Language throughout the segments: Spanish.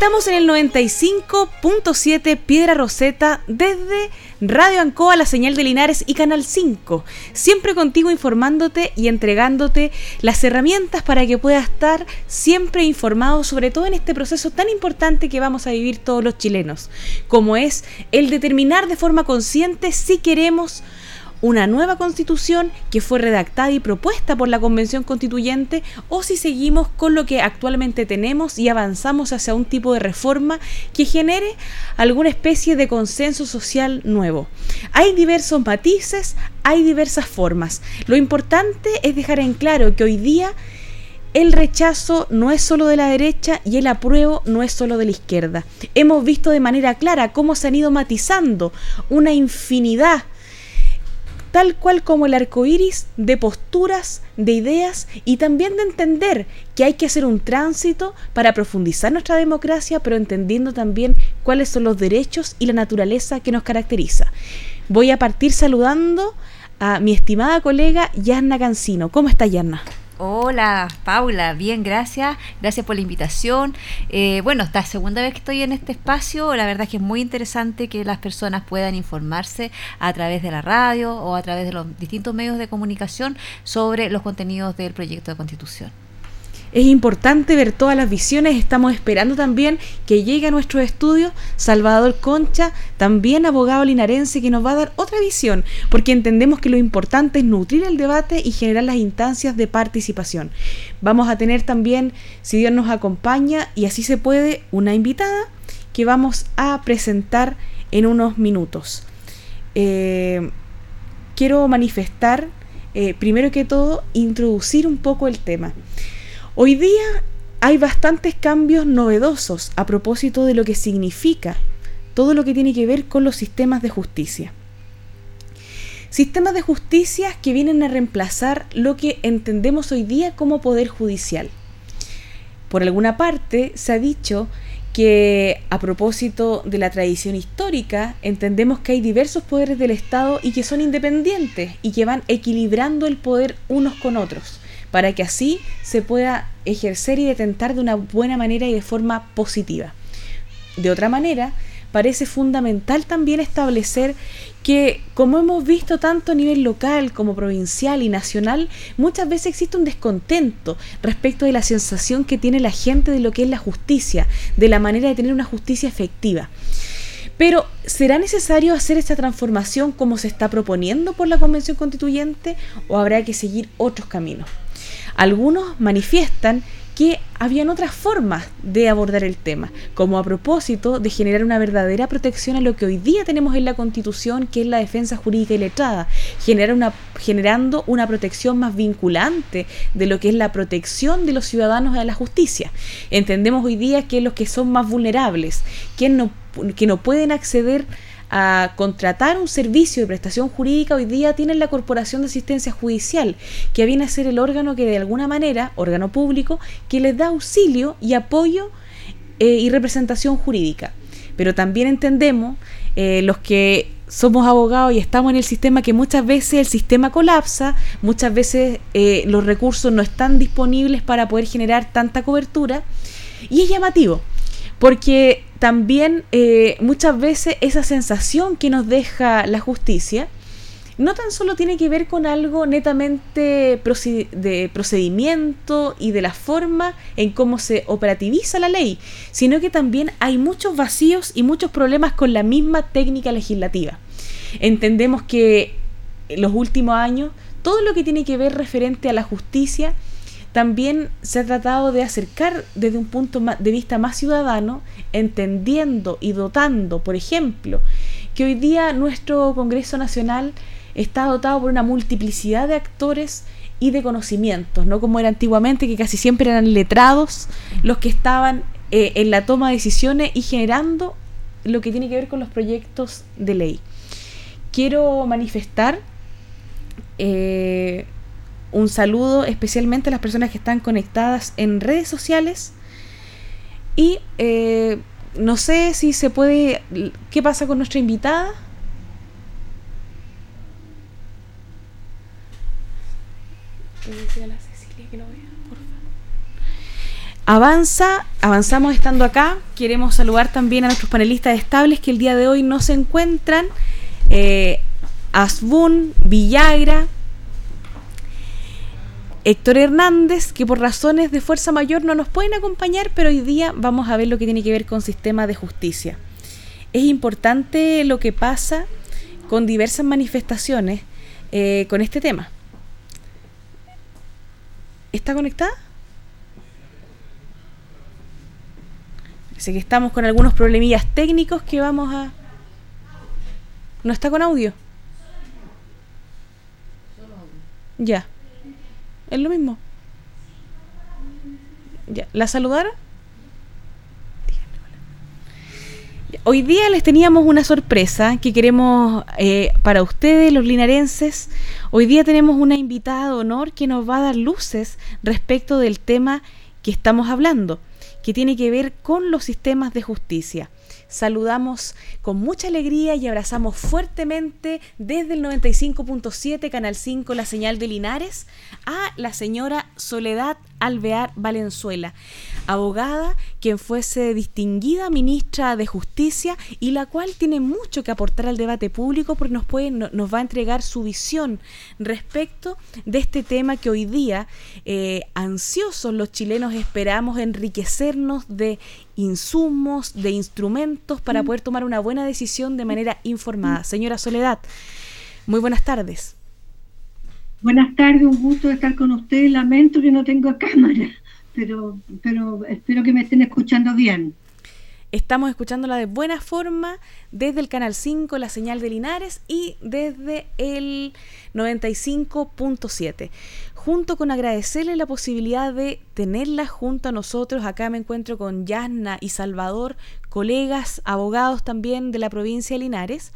Estamos en el 95.7 Piedra Roseta desde Radio Ancoa, la señal de Linares y Canal 5. Siempre contigo informándote y entregándote las herramientas para que puedas estar siempre informado, sobre todo en este proceso tan importante que vamos a vivir todos los chilenos, como es el determinar de forma consciente si queremos una nueva constitución que fue redactada y propuesta por la Convención Constituyente o si seguimos con lo que actualmente tenemos y avanzamos hacia un tipo de reforma que genere alguna especie de consenso social nuevo. Hay diversos matices, hay diversas formas. Lo importante es dejar en claro que hoy día el rechazo no es solo de la derecha y el apruebo no es solo de la izquierda. Hemos visto de manera clara cómo se han ido matizando una infinidad tal cual como el arco iris de posturas, de ideas y también de entender que hay que hacer un tránsito para profundizar nuestra democracia, pero entendiendo también cuáles son los derechos y la naturaleza que nos caracteriza. Voy a partir saludando a mi estimada colega Yarna Cancino. ¿Cómo está Yarna? Hola, Paula, bien, gracias. Gracias por la invitación. Eh, bueno, esta segunda vez que estoy en este espacio. La verdad es que es muy interesante que las personas puedan informarse a través de la radio o a través de los distintos medios de comunicación sobre los contenidos del proyecto de constitución. Es importante ver todas las visiones. Estamos esperando también que llegue a nuestro estudio Salvador Concha, también abogado linarense, que nos va a dar otra visión, porque entendemos que lo importante es nutrir el debate y generar las instancias de participación. Vamos a tener también, si Dios nos acompaña y así se puede, una invitada que vamos a presentar en unos minutos. Eh, quiero manifestar, eh, primero que todo, introducir un poco el tema. Hoy día hay bastantes cambios novedosos a propósito de lo que significa todo lo que tiene que ver con los sistemas de justicia. Sistemas de justicia que vienen a reemplazar lo que entendemos hoy día como poder judicial. Por alguna parte se ha dicho que a propósito de la tradición histórica, entendemos que hay diversos poderes del Estado y que son independientes y que van equilibrando el poder unos con otros para que así se pueda ejercer y detentar de una buena manera y de forma positiva. De otra manera, parece fundamental también establecer que, como hemos visto tanto a nivel local como provincial y nacional, muchas veces existe un descontento respecto de la sensación que tiene la gente de lo que es la justicia, de la manera de tener una justicia efectiva. Pero, ¿será necesario hacer esta transformación como se está proponiendo por la Convención Constituyente o habrá que seguir otros caminos? Algunos manifiestan que habían otras formas de abordar el tema, como a propósito de generar una verdadera protección a lo que hoy día tenemos en la Constitución, que es la defensa jurídica y letrada, generar una, generando una protección más vinculante de lo que es la protección de los ciudadanos a la justicia. Entendemos hoy día que los que son más vulnerables, que no, que no pueden acceder a contratar un servicio de prestación jurídica, hoy día tienen la Corporación de Asistencia Judicial, que viene a ser el órgano que de alguna manera, órgano público, que les da auxilio y apoyo eh, y representación jurídica. Pero también entendemos eh, los que somos abogados y estamos en el sistema que muchas veces el sistema colapsa, muchas veces eh, los recursos no están disponibles para poder generar tanta cobertura y es llamativo porque también eh, muchas veces esa sensación que nos deja la justicia no tan solo tiene que ver con algo netamente de procedimiento y de la forma en cómo se operativiza la ley, sino que también hay muchos vacíos y muchos problemas con la misma técnica legislativa. Entendemos que en los últimos años todo lo que tiene que ver referente a la justicia también se ha tratado de acercar desde un punto de vista más ciudadano, entendiendo y dotando, por ejemplo, que hoy día nuestro Congreso Nacional está dotado por una multiplicidad de actores y de conocimientos, no como era antiguamente, que casi siempre eran letrados los que estaban eh, en la toma de decisiones y generando lo que tiene que ver con los proyectos de ley. Quiero manifestar eh, un saludo especialmente a las personas que están conectadas en redes sociales y eh, no sé si se puede... ¿Qué pasa con nuestra invitada? Avanza, avanzamos estando acá. Queremos saludar también a nuestros panelistas estables que el día de hoy no se encuentran. Eh, Asbun, Villagra, Héctor Hernández, que por razones de fuerza mayor no nos pueden acompañar, pero hoy día vamos a ver lo que tiene que ver con sistema de justicia. Es importante lo que pasa con diversas manifestaciones eh, con este tema. ¿Está conectada? Parece que estamos con algunos problemillas técnicos que vamos a... ¿No está con audio? Ya. Es lo mismo. Ya. ¿La saludaron? Hoy día les teníamos una sorpresa que queremos eh, para ustedes, los linarenses. Hoy día tenemos una invitada de honor que nos va a dar luces respecto del tema que estamos hablando, que tiene que ver con los sistemas de justicia saludamos con mucha alegría y abrazamos fuertemente desde el 95.7 Canal 5 La Señal de Linares a la señora Soledad Alvear Valenzuela, abogada quien fuese distinguida ministra de Justicia y la cual tiene mucho que aportar al debate público porque nos, puede, nos va a entregar su visión respecto de este tema que hoy día eh, ansiosos los chilenos esperamos enriquecernos de insumos, de instrumentos para poder tomar una buena decisión de manera informada. Señora Soledad, muy buenas tardes. Buenas tardes, un gusto estar con usted. Lamento que no tengo cámara, pero, pero espero que me estén escuchando bien. Estamos escuchándola de buena forma desde el Canal 5, la señal de Linares, y desde el 95.7 junto con agradecerle la posibilidad de tenerla junto a nosotros. Acá me encuentro con Yasna y Salvador, colegas, abogados también de la provincia de Linares.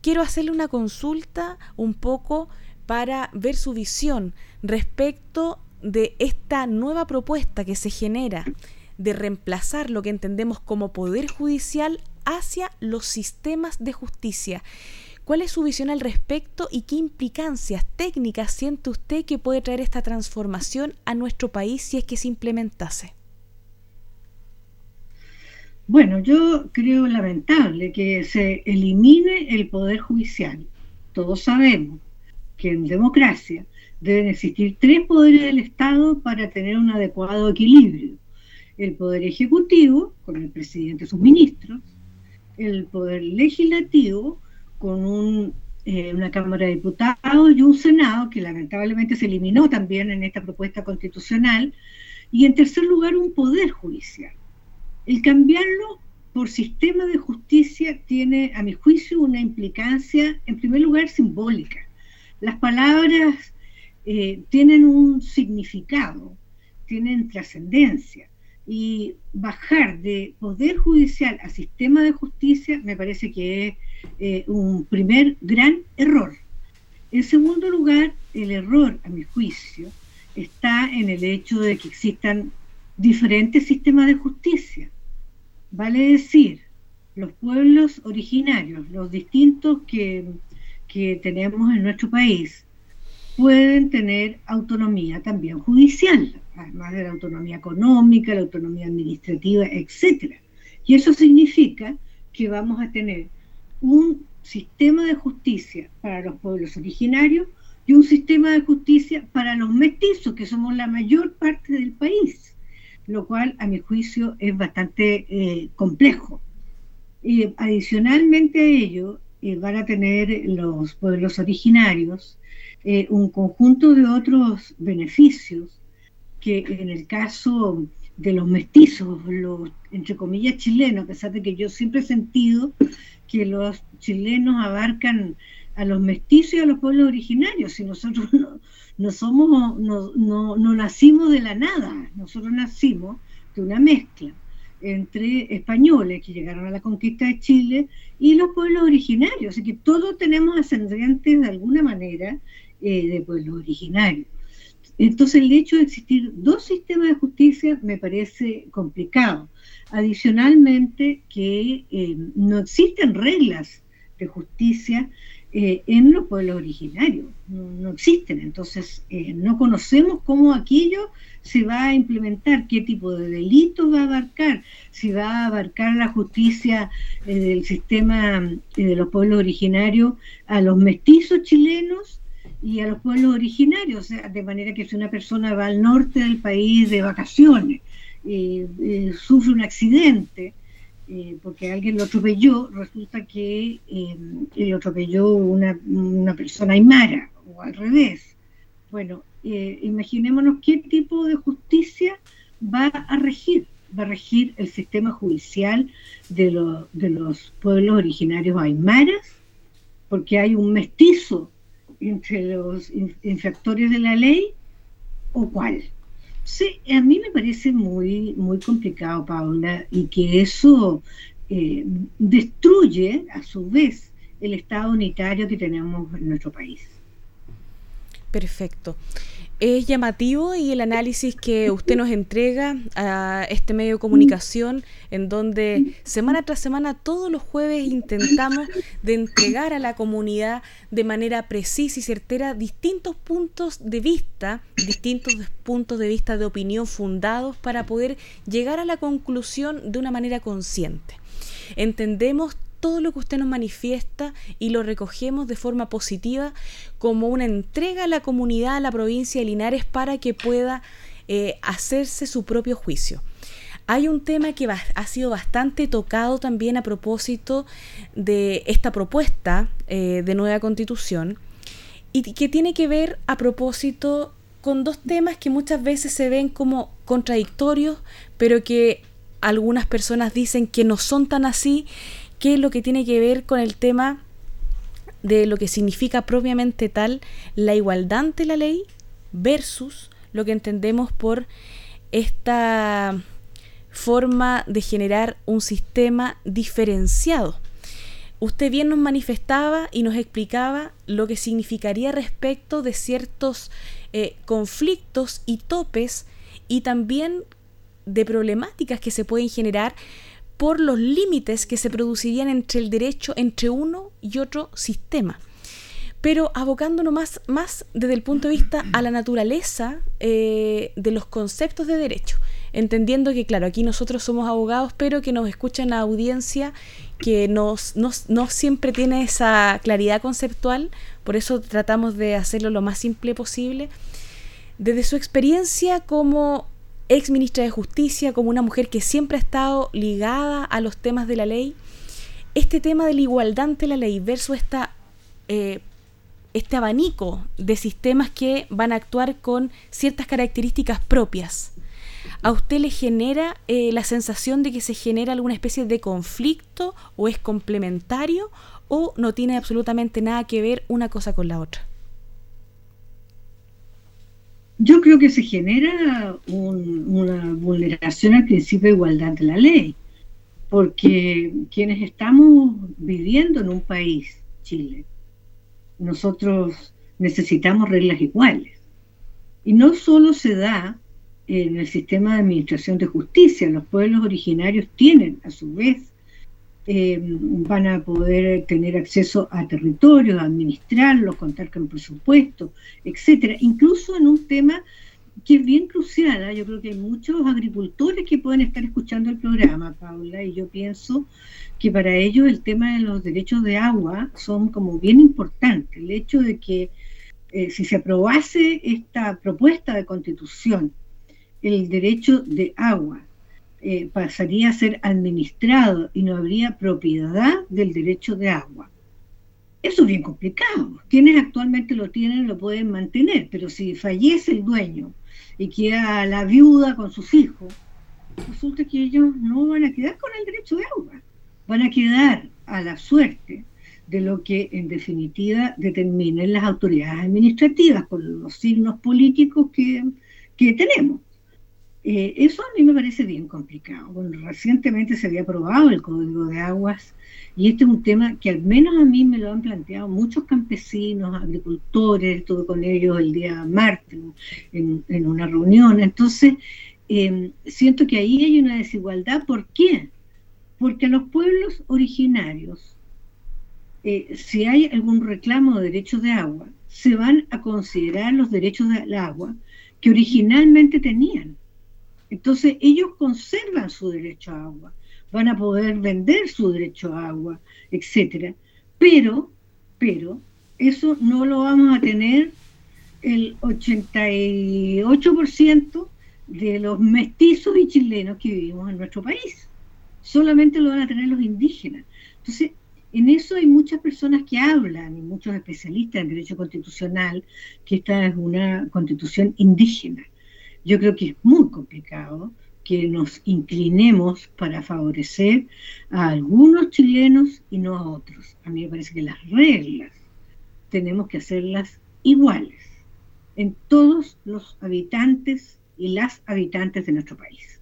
Quiero hacerle una consulta un poco para ver su visión respecto de esta nueva propuesta que se genera de reemplazar lo que entendemos como poder judicial hacia los sistemas de justicia. ¿Cuál es su visión al respecto y qué implicancias técnicas siente usted que puede traer esta transformación a nuestro país si es que se implementase? Bueno, yo creo lamentable que se elimine el poder judicial. Todos sabemos que en democracia deben existir tres poderes del Estado para tener un adecuado equilibrio. El poder ejecutivo, con el presidente y sus ministros, el poder legislativo, con eh, una Cámara de Diputados y un Senado, que lamentablemente se eliminó también en esta propuesta constitucional, y en tercer lugar un Poder Judicial. El cambiarlo por sistema de justicia tiene, a mi juicio, una implicancia, en primer lugar, simbólica. Las palabras eh, tienen un significado, tienen trascendencia y bajar de poder judicial a sistema de justicia me parece que es eh, un primer gran error. En segundo lugar, el error, a mi juicio, está en el hecho de que existan diferentes sistemas de justicia. Vale decir, los pueblos originarios, los distintos que, que tenemos en nuestro país, pueden tener autonomía también judicial, además de la autonomía económica, la autonomía administrativa, etc. Y eso significa que vamos a tener un sistema de justicia para los pueblos originarios y un sistema de justicia para los mestizos, que somos la mayor parte del país, lo cual a mi juicio es bastante eh, complejo. Y adicionalmente a ello, eh, van a tener los pueblos originarios eh, un conjunto de otros beneficios que en el caso de los mestizos, los entre comillas chilenos, a pesar de que yo siempre he sentido que los chilenos abarcan a los mestizos y a los pueblos originarios, si nosotros no, somos, no, no, nacimos de la nada, nosotros nacimos de una mezcla. Entre españoles que llegaron a la conquista de Chile y los pueblos originarios. Así que todos tenemos ascendientes de alguna manera eh, de pueblos originarios. Entonces el hecho de existir dos sistemas de justicia me parece complicado. Adicionalmente que eh, no existen reglas de justicia eh, en los pueblos originarios, no, existen, entonces no conocemos cómo aquello se va a implementar, qué tipo de delitos va a abarcar, si va a abarcar la justicia del sistema de los pueblos originarios a los mestizos chilenos y a los pueblos originarios, de manera que si una persona va al norte del país de vacaciones, y sufre un accidente, eh, porque alguien lo atropelló, resulta que eh, lo atropelló una, una, persona aymara, o al revés. Bueno, eh, imaginémonos qué tipo de justicia va a regir. Va a regir el sistema judicial de, de los pueblos originarios aymaras, porque hay un mestizo entre los infractores de la ley o cuál. Sí, a mí me parece muy, muy complicado, Paula, y que eso eh, destruye a su vez el Estado unitario que tenemos en nuestro país. Perfecto. Es llamativo y el análisis que usted nos entrega a este medio de comunicación, en donde semana tras semana, todos los jueves, intentamos de entregar a la comunidad de manera precisa y certera distintos puntos de vista, distintos puntos de vista de opinión fundados para poder llegar a la conclusión de una manera consciente. Entendemos todo lo que usted nos manifiesta y lo recogemos de forma positiva como una entrega a la comunidad, a la provincia de Linares para que pueda eh, hacerse su propio juicio. Hay un tema que ha sido bastante tocado también a propósito de esta propuesta eh, de nueva constitución y que tiene que ver a propósito con dos temas que muchas veces se ven como contradictorios, pero que algunas personas dicen que no son tan así qué es lo que tiene que ver con el tema de lo que significa propiamente tal la igualdad ante la ley versus lo que entendemos por esta forma de generar un sistema diferenciado. Usted bien nos manifestaba y nos explicaba lo que significaría respecto de ciertos eh, conflictos y topes y también de problemáticas que se pueden generar por los límites que se producirían entre el derecho entre uno y otro sistema. Pero abocándonos más, más desde el punto de vista a la naturaleza eh, de los conceptos de derecho, entendiendo que, claro, aquí nosotros somos abogados, pero que nos escuchan a audiencia que nos, no siempre tiene esa claridad conceptual, por eso tratamos de hacerlo lo más simple posible. Desde su experiencia como ex ministra de Justicia, como una mujer que siempre ha estado ligada a los temas de la ley, este tema de la igualdad ante la ley versus esta, eh, este abanico de sistemas que van a actuar con ciertas características propias, ¿a usted le genera eh, la sensación de que se genera alguna especie de conflicto o es complementario o no tiene absolutamente nada que ver una cosa con la otra? Yo creo que se genera una vulneración al principio de igualdad de la ley, porque quienes estamos viviendo en un país, Chile, nosotros necesitamos reglas iguales. Y no solo se da en el sistema de administración de justicia, los pueblos originarios tienen a su vez eh, van a poder tener acceso a territorios, administrarlos, contar con presupuesto, etcétera. Incluso en un tema que es bien crucial. ¿eh? Yo creo que hay muchos agricultores que pueden estar escuchando el programa, Paula, y yo pienso que para ellos el tema de los derechos de agua son como bien importantes. El hecho de que eh, si se aprobase esta propuesta de constitución, el derecho de agua eh, pasaría a ser administrado y no habría propiedad del derecho de agua. Eso es bien complicado. Quienes actualmente lo tienen lo pueden mantener, pero si fallece el dueño y queda la viuda con sus hijos, resulta que ellos no van a quedar con el derecho de agua, van a quedar a la suerte de lo que en definitiva determinen las autoridades administrativas con los signos políticos que, que tenemos. Eso a mí me parece bien complicado. Recientemente se había aprobado el Código de Aguas y este es un tema que al menos a mí me lo han planteado muchos campesinos, agricultores, estuve con ellos el día martes en, una reunión. Entonces, em, siento que ahí hay una desigualdad. ¿Por qué? Porque los pueblos originarios, eh, si hay algún reclamo de derechos de agua, se van a considerar los derechos del agua que originalmente tenían. Entonces ellos conservan su derecho a agua, van a poder vender su derecho a agua, etcétera. Pero, pero, eso no lo vamos a tener el 88% de los mestizos y chilenos que vivimos en nuestro país. Solamente lo van a tener los indígenas. Entonces, en eso hay muchas personas que hablan, y muchos especialistas en derecho constitucional, que esta es una constitución indígena. Yo creo que es muy complicado que nos inclinemos para favorecer a algunos chilenos y no a otros. A mí me parece que las reglas tenemos que hacerlas iguales en todos los habitantes y las habitantes de nuestro país.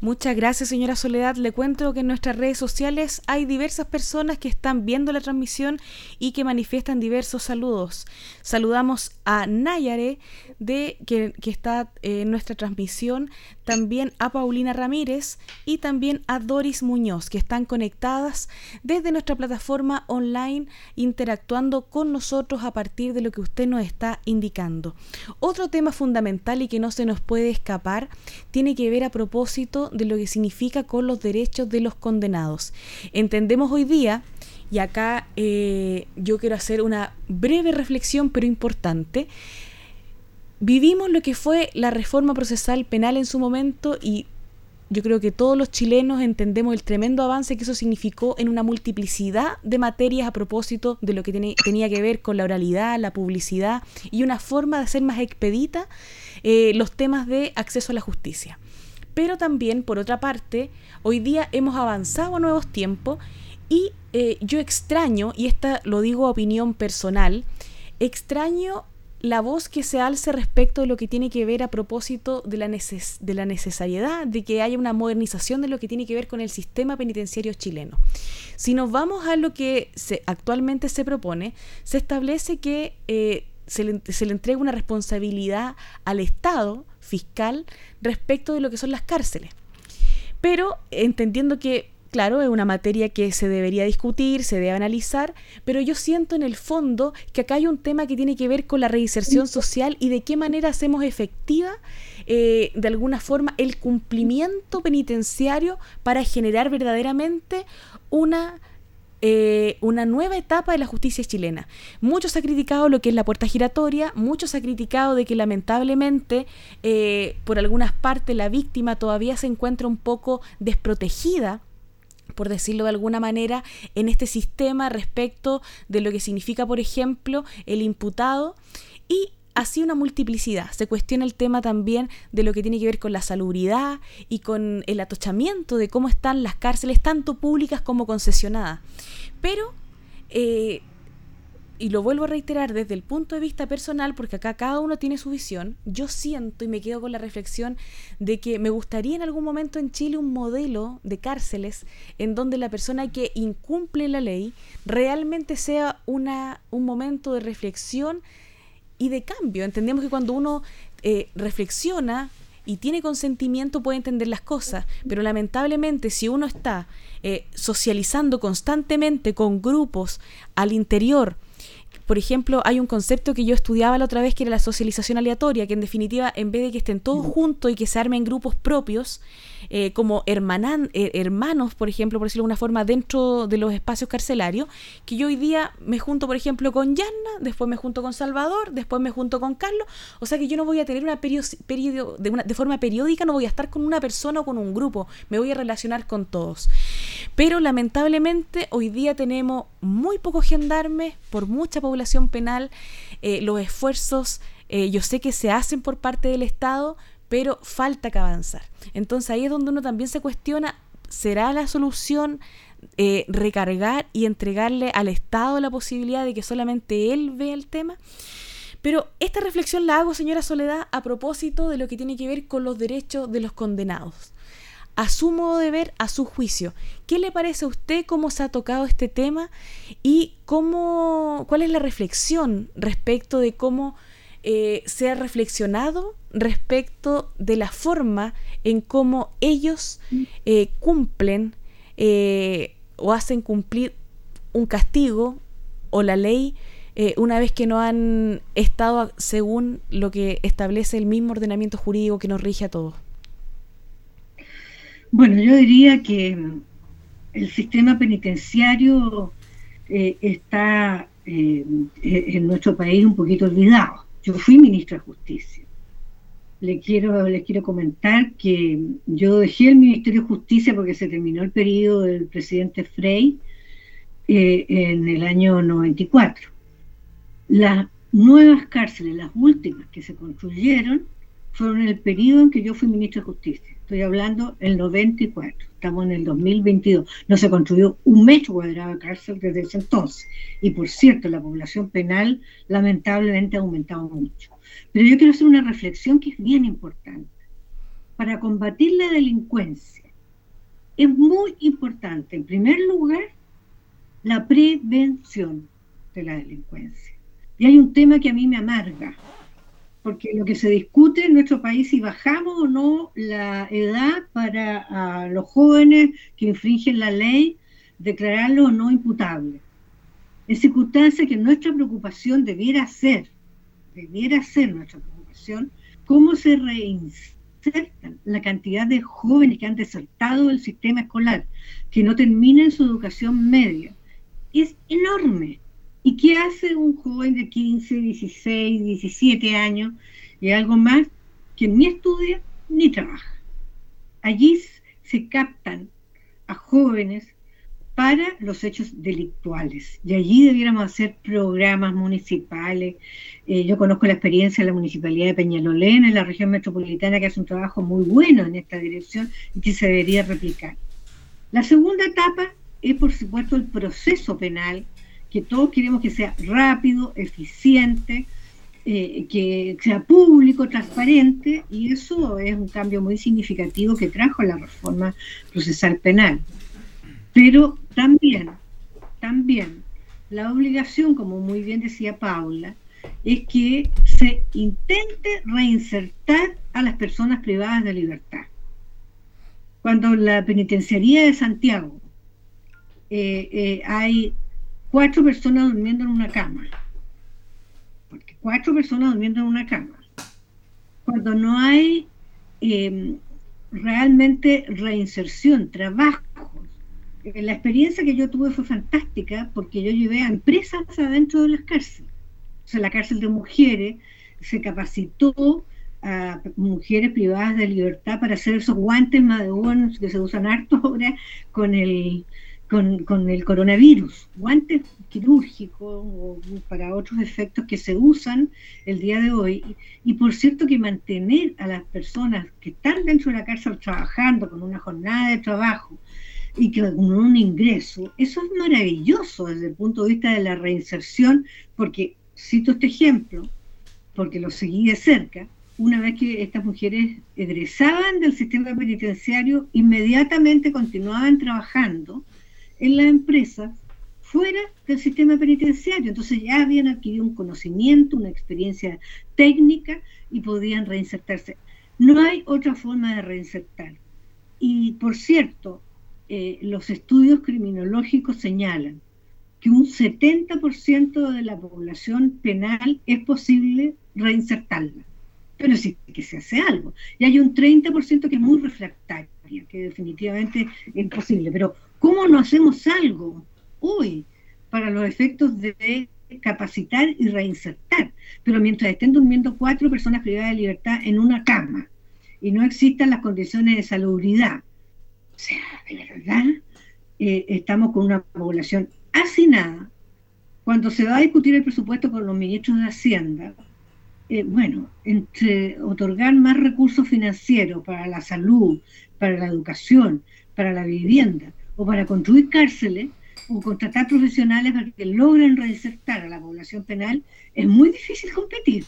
Muchas gracias, señora Soledad. Le cuento que en nuestras redes sociales hay diversas personas que están viendo la transmisión y que manifiestan diversos saludos. Saludamos a Nayare, de, que, está en nuestra transmisión, también a Paulina Ramírez y también a Doris Muñoz, que están conectadas desde nuestra plataforma online, interactuando con nosotros a partir de lo que usted nos está indicando. Otro tema fundamental y que no se nos puede escapar tiene que ver a propósito de lo que significa con los derechos de los condenados. Entendemos hoy día, y acá eh, yo quiero hacer una breve reflexión, pero importante, vivimos lo que fue la reforma procesal penal en su momento y yo creo que todos los chilenos entendemos el tremendo avance que eso significó en una multiplicidad de materias a propósito de lo que tenía que ver con la oralidad, la publicidad y una forma de hacer más expedita eh, los temas de acceso a la justicia. Pero también, por otra parte, hoy día hemos avanzado a nuevos tiempos y eh, yo extraño, y esta lo digo a opinión personal, extraño la voz que se alce respecto de lo que tiene que ver a propósito de la, de la necesariedad de que haya una modernización de lo que tiene que ver con el sistema penitenciario chileno. Si nos vamos a lo que actualmente se propone, se establece que eh, se, le, se le entrega una responsabilidad al Estado fiscal respecto de lo que son las cárceles. Pero entendiendo que, claro, es una materia que se debería discutir, se debe analizar, pero yo siento en el fondo que acá hay un tema que tiene que ver con la reinserción social y de qué manera hacemos efectiva, eh, de alguna forma, el cumplimiento penitenciario para generar verdaderamente una eh, una nueva etapa de la justicia chilena. Muchos ha criticado lo que es la puerta giratoria, muchos ha criticado de que lamentablemente eh, por algunas partes la víctima todavía se encuentra un poco desprotegida por decirlo de alguna manera, en este sistema respecto de lo que significa, por ejemplo, el imputado. Y así una multiplicidad. Se cuestiona el tema también de lo que tiene que ver con la salubridad y con el atochamiento de cómo están las cárceles, tanto públicas como concesionadas. Pero, eh, y lo vuelvo a reiterar desde el punto de vista personal, porque acá cada uno tiene su visión, yo siento y me quedo con la reflexión de que me gustaría en algún momento en Chile un modelo de cárceles en donde la persona que incumple la ley realmente sea una, un momento de reflexión y de cambio. Entendemos que cuando uno eh, reflexiona y tiene consentimiento puede entender las cosas, pero lamentablemente si uno está eh, socializando constantemente con grupos al interior, por ejemplo, hay un concepto que yo estudiaba la otra vez que era la socialización aleatoria, que en definitiva, en vez de que estén todos juntos y que se armen grupos propios, eh, como hermanan, eh, hermanos, por ejemplo, por decirlo de alguna forma, dentro de los espacios carcelarios, que yo hoy día me junto, por ejemplo, con Yanna, después me junto con Salvador, después me junto con Carlos, o sea que yo no voy a tener una periodo, de, una, de forma periódica, no voy a estar con una persona o con un grupo, me voy a relacionar con todos. Pero lamentablemente hoy día tenemos muy pocos gendarmes por mucha población penal, eh, los esfuerzos yo sé que se hacen por parte del Estado, pero falta que avanzar. Entonces ahí es donde uno también se cuestiona, ¿será la solución eh, recargar y entregarle al Estado la posibilidad de que solamente él vea el tema? Pero esta reflexión la hago, señora Soledad, a propósito de lo que tiene que ver con los derechos de los condenados. A su modo de ver, a su juicio, ¿qué le parece a usted cómo se ha tocado este tema y cómo, cuál es la reflexión respecto de cómo eh, se ha reflexionado respecto de la forma en cómo ellos eh, cumplen eh, o hacen cumplir un castigo o la ley eh, una vez que no han estado según lo que establece el mismo ordenamiento jurídico que nos rige a todos? Bueno, yo diría que el sistema penitenciario eh, está eh, en nuestro país un poquito olvidado. Yo fui ministra de Justicia. Le quiero, les quiero comentar que yo dejé el Ministerio de Justicia porque se terminó el periodo del presidente Frey en el año 94 las nuevas cárceles, las últimas que se construyeron, fueron en el periodo en que yo fui ministro de Justicia. Estoy hablando del 94, estamos en el 2022. No se construyó un metro cuadrado de cárcel desde ese entonces. Y por cierto, la población penal lamentablemente ha aumentado mucho. Pero yo quiero hacer una reflexión que es bien importante. Para combatir la delincuencia, es muy importante, en primer lugar, la prevención de la delincuencia. Y hay un tema que a mí me amarga, porque lo que se discute en nuestro país si bajamos o no la edad para los jóvenes que infringen la ley, declararlo o no imputable. En circunstancias que nuestra preocupación debiera ser, debiera ser nuestra preocupación, cómo se reinsertan la cantidad de jóvenes que han desertado del sistema escolar, que no terminan su educación media. Es enorme ¿Y qué hace un joven de 15, 16, 17 años y algo más que ni estudia ni trabaja? Allí se captan a jóvenes para los hechos delictuales. Y allí debiéramos hacer programas municipales. Eh, yo conozco la experiencia de la Municipalidad de Peñalolén, en la región metropolitana, que hace un trabajo muy bueno en esta dirección y que se debería replicar. La segunda etapa es, por supuesto, el proceso penal, que todos queremos que sea rápido, eficiente, eh, que sea público, transparente, y eso es un cambio muy significativo que trajo la reforma procesal penal. Pero también, también, la obligación, como muy bien decía Paula, es que se intente reinsertar a las personas privadas de libertad. Cuando la penitenciaría de Santiago eh, eh, hay cuatro personas durmiendo en una cama. Porque cuatro personas durmiendo en una cama. Cuando no hay em, realmente reinserción, trabajo. Eh, la experiencia que yo tuve fue fantástica porque yo llevé a empresas adentro de las cárceles. O sea, la cárcel de mujeres se capacitó a mujeres privadas de libertad para hacer esos guantes madeones que se usan harto ahora con el con, el coronavirus, guantes quirúrgicos o para otros efectos que se usan el día de hoy. Y, por cierto que mantener a las personas que están dentro de la cárcel trabajando con una jornada de trabajo y que con un ingreso, eso es maravilloso desde el punto de vista de la reinserción, porque cito este ejemplo, porque lo seguí de cerca, una vez que estas mujeres egresaban del sistema penitenciario, inmediatamente continuaban trabajando en la empresa fuera del sistema penitenciario. Entonces ya habían adquirido un conocimiento, una experiencia técnica y podían reinsertarse. No hay otra forma de reinsertar. Y por cierto, eh, los estudios criminológicos señalan que un 70% de la población penal es posible reinsertarla, pero sí que se hace algo. Y hay un 30% que es muy refractaria, que definitivamente es imposible, pero ¿Cómo no hacemos algo hoy para los efectos de capacitar y reinsertar? Pero mientras estén durmiendo cuatro personas privadas de libertad en una cama y no existan las condiciones de salubridad, o sea, de verdad, eh, estamos con una población hacinada. Cuando se va a discutir el presupuesto con los ministros de Hacienda, eh, bueno, entre otorgar más recursos financieros para la salud, para la educación, para la vivienda, o para construir cárceles, o contratar profesionales para que logren reinsertar a la población penal, es muy difícil competir,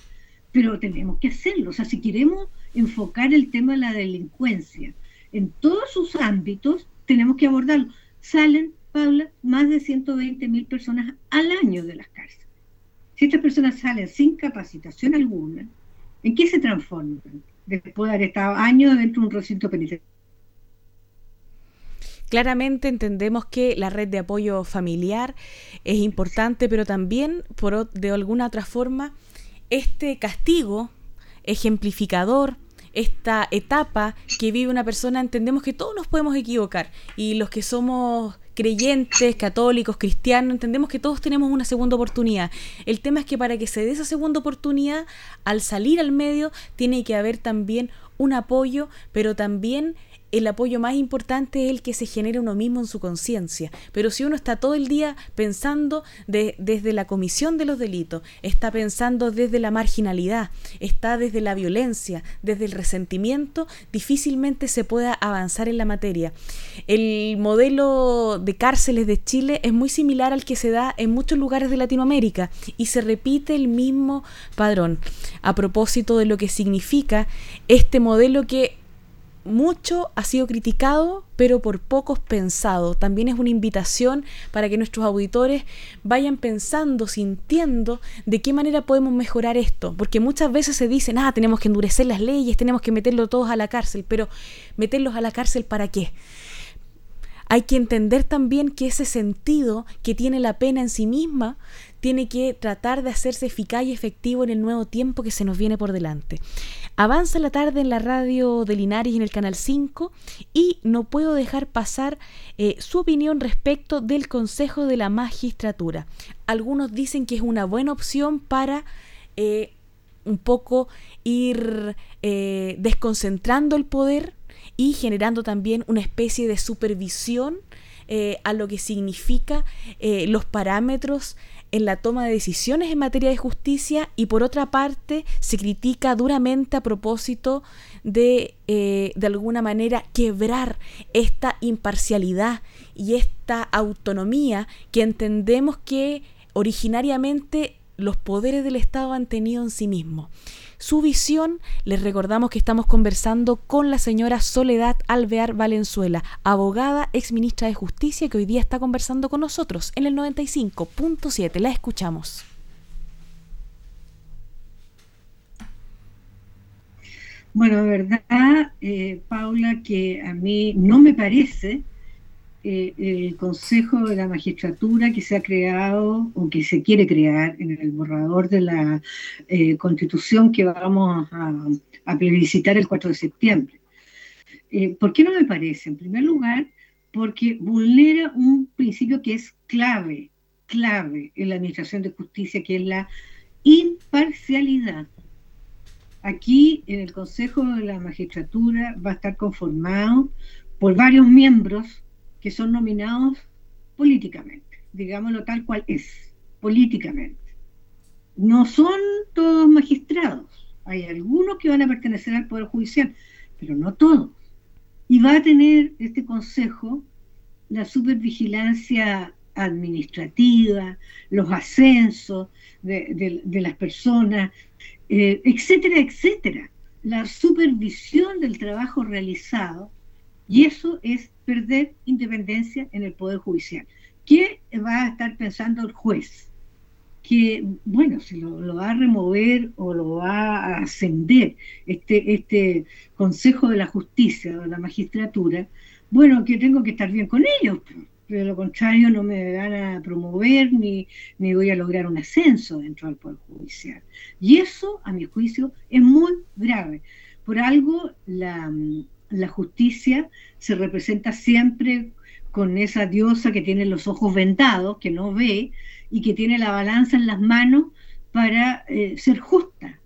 pero tenemos que hacerlo. O sea, si queremos enfocar el tema de la delincuencia en todos sus ámbitos, tenemos que abordarlo. Salen, Paula, más de 120 mil personas al año de las cárceles. Si estas personas salen sin capacitación alguna, ¿en qué se transforman después de haber estado años dentro de un recinto penitenciario? Claramente entendemos que la red de apoyo familiar es importante, pero también, por, de alguna otra forma, este castigo ejemplificador, esta etapa que vive una persona, entendemos que todos nos podemos equivocar y los que somos creyentes, católicos, cristianos, entendemos que todos tenemos una segunda oportunidad. El tema es que para que se dé esa segunda oportunidad, al salir al medio, tiene que haber también un apoyo, pero también el apoyo más importante es el que se genera uno mismo en su conciencia. Pero si uno está todo el día pensando desde la comisión de los delitos, está pensando desde la marginalidad, está desde la violencia, desde el resentimiento, difícilmente se pueda avanzar en la materia. El modelo de cárceles de Chile es muy similar al que se da en muchos lugares de Latinoamérica y se repite el mismo padrón. A propósito de lo que significa este modelo que mucho ha sido criticado, pero por pocos pensado. También es una invitación para que nuestros auditores vayan pensando, sintiendo de qué manera podemos mejorar esto. Porque muchas veces se dice, ah, tenemos que endurecer las leyes, tenemos que meterlos todos a la cárcel, pero meterlos a la cárcel para qué? Hay que entender también que ese sentido que tiene la pena en sí misma tiene que tratar de hacerse eficaz y efectivo en el nuevo tiempo que se nos viene por delante. Avanza la tarde en la radio de Linares y en el Canal 5 y no puedo dejar pasar eh, su opinión respecto del Consejo de la Magistratura. Algunos dicen que es una buena opción para eh, un poco ir eh, desconcentrando el poder y generando también una especie de supervisión a lo que significa los parámetros en la toma de decisiones en materia de justicia y por otra parte se critica duramente a propósito de eh, de alguna manera quebrar esta imparcialidad y esta autonomía que entendemos que originariamente los poderes del Estado han tenido en sí mismos su visión, les recordamos que estamos conversando con la señora Soledad Alvear Valenzuela, abogada, ex ministra de Justicia, que hoy día está conversando con nosotros en el 95.7. La escuchamos. Bueno, verdad, eh, Paula, que a mí no me parece eh, el Consejo de la Magistratura que se ha creado o que se quiere crear en el borrador de la eh, Constitución que vamos a, a, plebiscitar el 4 de septiembre. Eh, ¿Por qué no me parece? En primer lugar, porque vulnera un principio que es clave, clave en la Administración de Justicia, que es la imparcialidad. Aquí en el Consejo de la Magistratura va a estar conformado por varios miembros que son nominados políticamente, digámoslo tal cual es, políticamente. No son todos magistrados, hay algunos que van a pertenecer al Poder Judicial, pero no todos. Y va a tener este Consejo la supervigilancia administrativa, los ascensos de, las personas, eh, etcétera, etcétera. La supervisión del trabajo realizado, y eso es perder independencia en el Poder Judicial. ¿Qué va a estar pensando el juez? Que, bueno, si lo, va a remover o lo va a ascender este, este Consejo de la Justicia o la magistratura, bueno, que tengo que estar bien con ellos, pero de lo contrario no me van a promover ni, ni voy a lograr un ascenso dentro del Poder Judicial. Y eso, a mi juicio, es muy grave. Por algo, la, la justicia se representa siempre con esa diosa que tiene los ojos vendados, que no ve, y que tiene la balanza en las manos para eh, ser justa.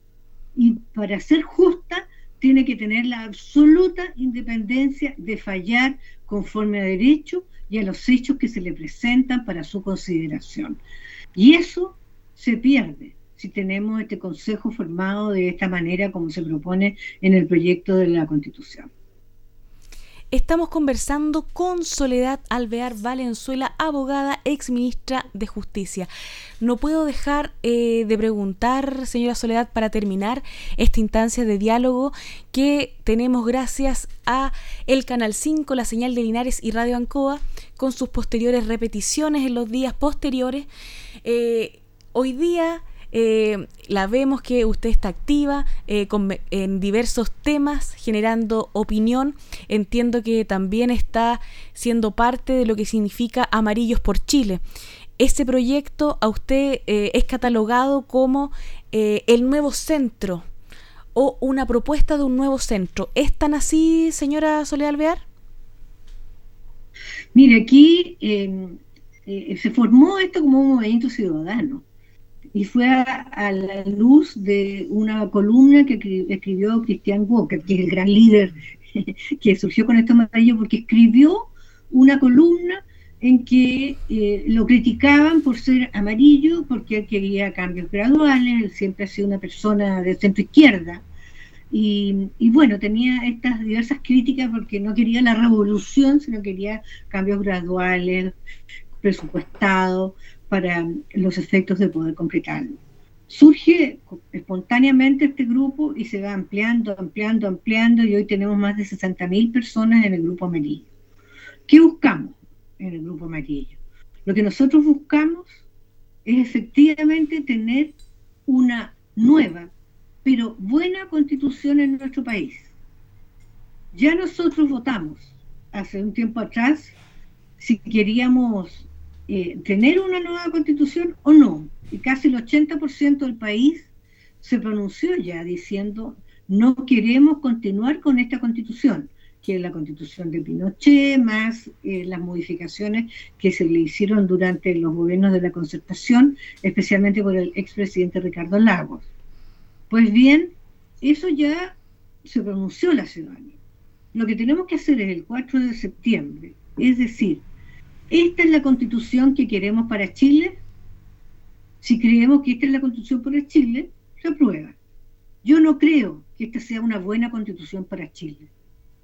Y para ser justa tiene que tener la absoluta independencia de fallar conforme a derecho y a los hechos que se le presentan para su consideración. Y eso se pierde si tenemos este Consejo formado de esta manera como se propone en el proyecto de la Constitución. Estamos conversando con Soledad Alvear Valenzuela, abogada, ex ministra de Justicia. No puedo dejar eh, de preguntar, señora Soledad, para terminar esta instancia de diálogo que tenemos gracias a el Canal 5, la señal de Linares y Radio Ancoa, con sus posteriores repeticiones en los días posteriores. Eh, hoy día eh, la vemos que usted está activa eh, en diversos temas, generando opinión. Entiendo que también está siendo parte de lo que significa Amarillos por Chile. Ese proyecto a usted eh, es catalogado como el nuevo centro o una propuesta de un nuevo centro. ¿Es tan así, señora Soledad Alvear? Mire, aquí se formó esto como un movimiento ciudadano y fue a, la luz de una columna que escribió Christian Walker, que es el gran líder que surgió con esto amarillo, porque escribió una columna en que eh, lo criticaban por ser amarillo, porque él quería cambios graduales, él siempre ha sido una persona de centro izquierda, y, y, bueno, tenía estas diversas críticas porque no quería la revolución, sino quería cambios graduales, presupuestados, para los efectos de poder concretarlo. Surge espontáneamente este grupo y se va ampliando, ampliando, ampliando y hoy tenemos más de 60.000 personas en el grupo amarillo. ¿Qué buscamos en el grupo amarillo? Lo que nosotros buscamos es efectivamente tener una nueva, pero buena constitución en nuestro país. Ya nosotros votamos hace un tiempo atrás si queríamos eh, tener una nueva constitución o no. Y casi el 80% del país se pronunció ya diciendo no queremos continuar con esta constitución, que es la constitución de Pinochet, más eh, las modificaciones que se le hicieron durante los gobiernos de la concertación, especialmente por el expresidente Ricardo Lagos. Pues bien, eso ya se pronunció la ciudadanía. Lo que tenemos que hacer es el 4 de septiembre, es decir, ¿Esta es la constitución que queremos para Chile? Si creemos que esta es la constitución para Chile, se aprueba. Yo no creo que esta sea una buena constitución para Chile.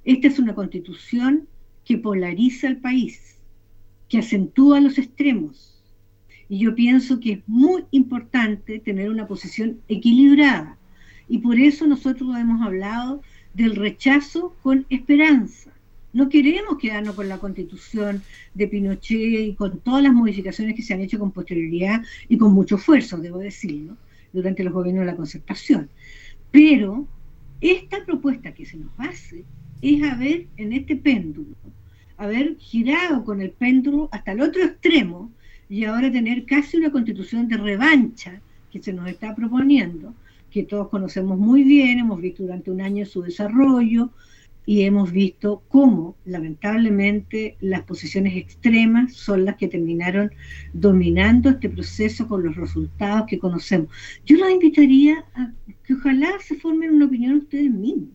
Esta es una constitución que polariza al país, que acentúa los extremos. Y yo pienso que es muy importante tener una posición equilibrada. Y por eso nosotros hemos hablado del rechazo con esperanza. No queremos quedarnos con la constitución de Pinochet y con todas las modificaciones que se han hecho con posterioridad y con mucho esfuerzo, debo decirlo, durante los gobiernos de la concertación. Pero esta propuesta que se nos hace es haber en este péndulo, haber girado con el péndulo hasta el otro extremo y ahora tener casi una constitución de revancha que se nos está proponiendo, que todos conocemos muy bien, hemos visto durante un año su desarrollo, y hemos visto cómo lamentablemente las posiciones extremas son las que terminaron dominando este proceso con los resultados que conocemos. Yo los invitaría a que ojalá se formen una opinión ustedes mismos,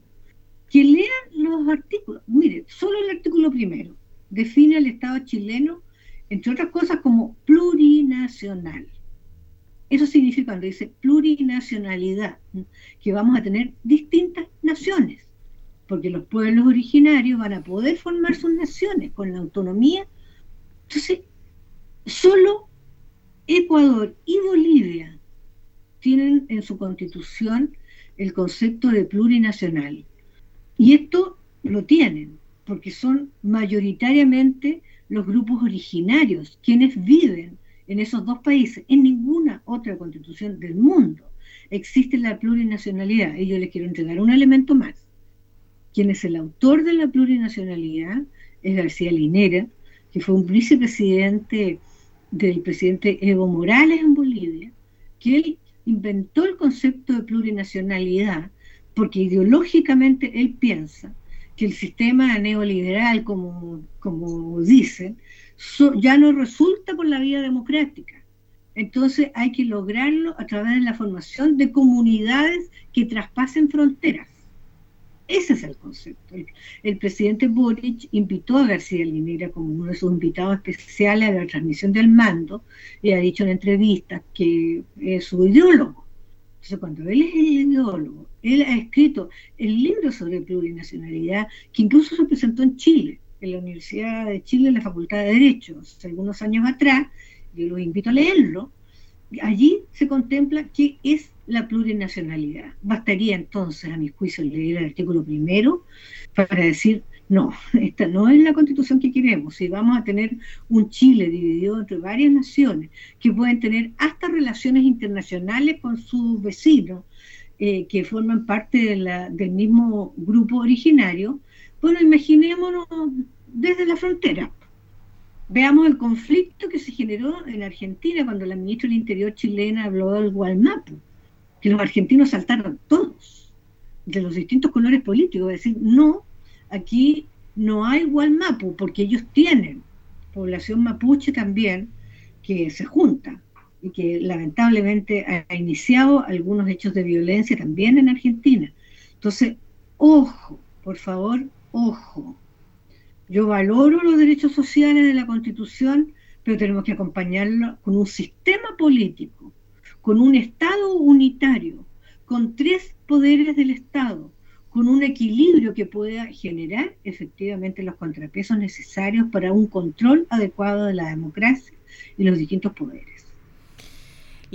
que lean los artículos. Mire, solo el artículo primero define al Estado chileno, entre otras cosas, como plurinacional. Eso significa cuando dice plurinacionalidad, que vamos a tener distintas naciones porque los pueblos originarios van a poder formar sus naciones con la autonomía. Entonces, solo Ecuador y Bolivia tienen en su constitución el concepto de plurinacional. Y esto lo tienen, porque son mayoritariamente los grupos originarios quienes viven en esos dos países. En ninguna otra constitución del mundo existe la plurinacionalidad. Y yo les quiero entregar un elemento más quien es el autor de la plurinacionalidad es García Linera, que fue un vicepresidente del presidente Evo Morales en Bolivia, que él inventó el concepto de plurinacionalidad porque ideológicamente él piensa que el sistema neoliberal, como, como dicen, ya no resulta por la vía democrática. Entonces hay que lograrlo a través de la formación de comunidades que traspasen fronteras. Ese es el concepto. El, presidente Boric invitó a García Linera como uno de sus invitados especiales a la transmisión del mando y ha dicho en entrevistas que es su ideólogo. Entonces, cuando él es el ideólogo, Él ha escrito el libro sobre plurinacionalidad, que incluso se presentó en Chile, en la Universidad de Chile, en la Facultad de Derecho, algunos años atrás. Yo los invito a leerlo. Allí se contempla qué es la plurinacionalidad. Bastaría entonces, a mi juicio, leer el artículo primero para decir no, esta no es la constitución que queremos. Si vamos a tener un Chile dividido entre varias naciones que pueden tener hasta relaciones internacionales con sus vecinos, eh, que forman parte del mismo grupo originario, bueno, imaginémonos desde la frontera. Veamos el conflicto que se generó en Argentina cuando la ministra del Interior chilena habló del Gualmapu, que los argentinos saltaron todos, de los distintos colores políticos, es decir, no aquí no hay Gualmapu, porque ellos tienen población mapuche también que se junta y que lamentablemente ha, iniciado algunos hechos de violencia también en Argentina. Entonces, ojo, por favor, ojo. Yo valoro los derechos sociales de la Constitución, pero tenemos que acompañarlo con un sistema político, con un Estado unitario, con tres poderes del Estado, con un equilibrio que pueda generar efectivamente los contrapesos necesarios para un control adecuado de la democracia y los distintos poderes.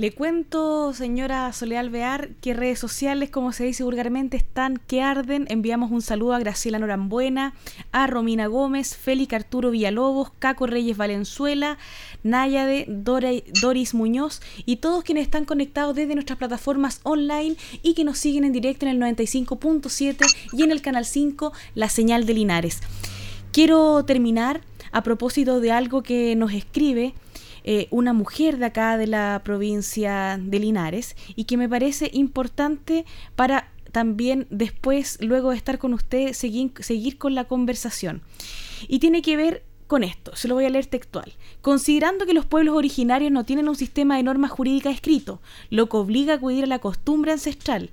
Le cuento, señora Soledad Alvear, que redes sociales, como se dice vulgarmente, están que arden. Enviamos un saludo a Graciela Norambuena, a Romina Gómez, Félix Arturo Villalobos, Caco Reyes Valenzuela, Nayade, Doris Muñoz y todos quienes están conectados desde nuestras plataformas online y que nos siguen en directo en el 95.7 y en el canal 5, La Señal de Linares. Quiero terminar a propósito de algo que nos escribe eh, una mujer de acá de la provincia de Linares y que me parece importante para también después, luego de estar con usted, seguir, seguir con la conversación. Y tiene que ver con esto, se lo voy a leer textual. Considerando que los pueblos originarios no tienen un sistema de normas jurídicas escrito, lo que obliga a acudir a la costumbre ancestral,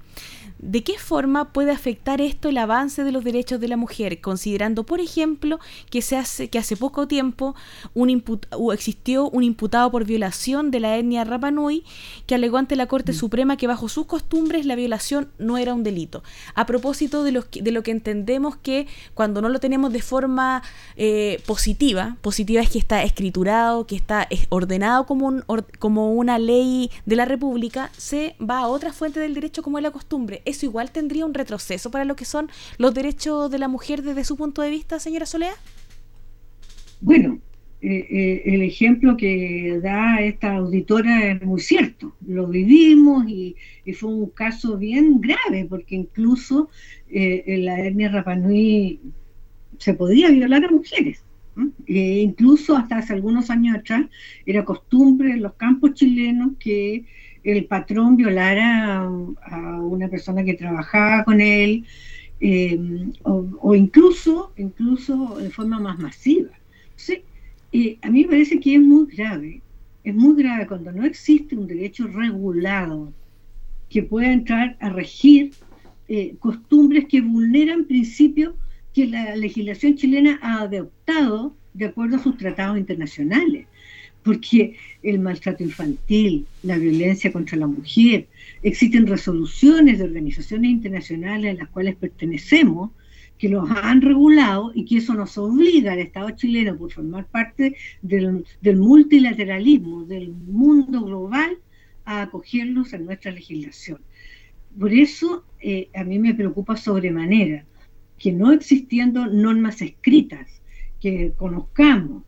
¿De qué forma puede afectar esto el avance de los derechos de la mujer, considerando, por ejemplo, que, se hace, que hace poco tiempo un existió un imputado por violación de la etnia Rapanui que alegó ante la Corte mm. Suprema que bajo sus costumbres la violación no era un delito? A propósito de, de lo que entendemos que cuando no lo tenemos de forma eh, positiva, positiva es que está escriturado, que está ordenado como, un, como una ley de la República, se va a otra fuente del derecho como es la costumbre ¿eso igual tendría un retroceso para lo que son los derechos de la mujer desde su punto de vista, señora Solea? Bueno, eh, eh, el ejemplo que da esta auditora es muy cierto. Lo vivimos y, fue un caso bien grave, porque incluso eh, en la etnia Rapanui se podía violar a mujeres. E incluso hasta hace algunos años atrás era costumbre en los campos chilenos que el patrón violara a, una persona que trabajaba con él, eh, o, incluso, incluso de forma más masiva. Eh, a mí me parece que es muy grave, es muy grave cuando no existe un derecho regulado que pueda entrar a regir eh, costumbres que vulneran principios que la legislación chilena ha adoptado de acuerdo a sus tratados internacionales porque el maltrato infantil, la violencia contra la mujer, existen resoluciones de organizaciones internacionales a las cuales pertenecemos que los han regulado y que eso nos obliga al Estado chileno por formar parte del, multilateralismo, del mundo global, a acogerlos en nuestra legislación. Por eso eh, a mí me preocupa sobremanera que no existiendo normas escritas que conozcamos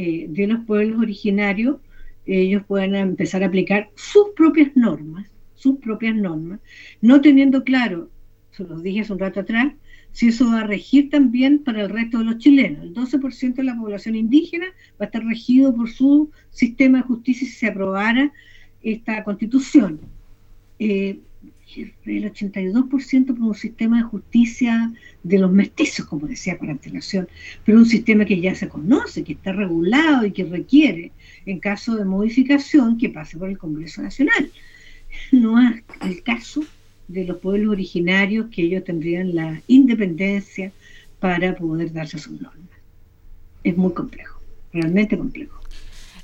eh, de los pueblos originarios, ellos puedan empezar a aplicar sus propias normas, sus propias normas, no teniendo claro, se los dije hace un rato atrás, si eso va a regir también para el resto de los chilenos. El 12% de la población indígena va a estar regido por su sistema de justicia si se aprobara esta constitución. Eh, el 82% por un sistema de justicia de los mestizos, como decía con antelación, pero un sistema que ya se conoce, que está regulado y que requiere, en caso de modificación, que pase por el Congreso Nacional. No es el caso de los pueblos originarios que ellos tendrían la independencia para poder darse sus normas. Es muy complejo, realmente complejo.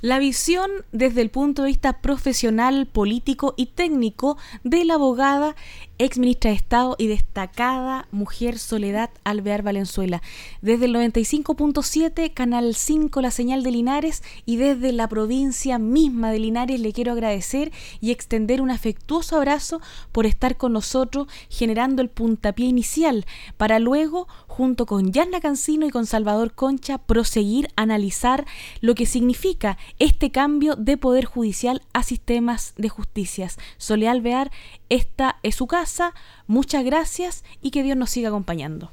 La visión desde el punto de vista profesional, político y técnico de la abogada ex ministra de Estado y destacada mujer Soledad Alvear Valenzuela. Desde el 95.7, Canal 5, La Señal de Linares, y desde la provincia misma de Linares le quiero agradecer y extender un afectuoso abrazo por estar con nosotros generando el puntapié inicial para luego, junto con Yanna Cancino y con Salvador Concha, proseguir analizar lo que significa este cambio de poder judicial a sistemas de justicias. Soledad Alvear, esta es su casa Muchas gracias y que Dios nos siga acompañando.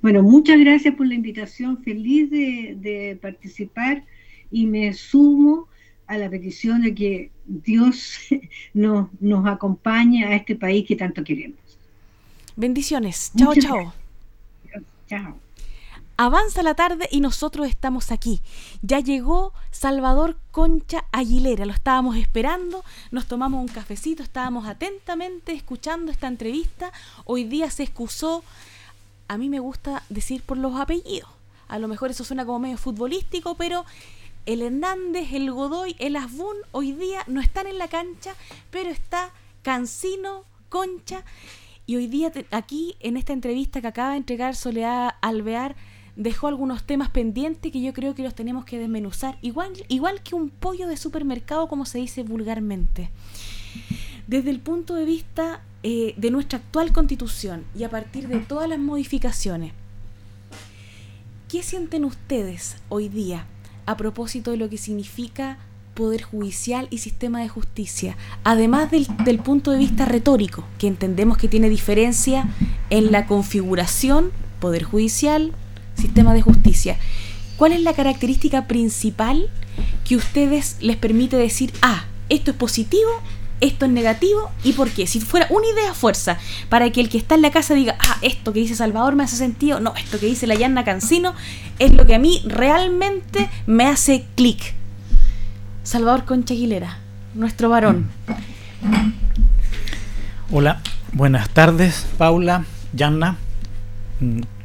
Bueno, muchas gracias por la invitación. Feliz de, participar y me sumo a la petición de que Dios nos, nos acompañe a este país que tanto queremos. Bendiciones. Chao, chao. Chao. Avanza la tarde y nosotros estamos aquí. Ya llegó Salvador Concha Aguilera, lo estábamos esperando, nos tomamos un cafecito, estábamos atentamente escuchando esta entrevista. Hoy día se excusó, a mí me gusta decir por los apellidos. A lo mejor eso suena como medio futbolístico, pero el Hernández, el Godoy, el Asbun hoy día no están en la cancha, pero está Cancino, Concha. Y hoy día aquí, en esta entrevista que acaba de entregar Soledad Alvear, dejó algunos temas pendientes que yo creo que los tenemos que desmenuzar, igual, igual que un pollo de supermercado, como se dice vulgarmente. Desde el punto de vista eh, de nuestra actual constitución y a partir de todas las modificaciones, ¿qué sienten ustedes hoy día a propósito de lo que significa poder judicial y sistema de justicia, además del, del, punto de vista retórico, que entendemos que tiene diferencia en la configuración, poder judicial, sistema de justicia, ¿cuál es la característica principal que ustedes les permite decir, ah, esto es positivo, esto es negativo y por qué? Si fuera una idea fuerza para que el que está en la casa diga, ah, esto que dice Salvador me hace sentido, no, esto que dice la Yanna Cancino es lo que a mí realmente me hace clic. Salvador Concha Aguilera, nuestro varón. Hola, buenas tardes, Paula, Yanna.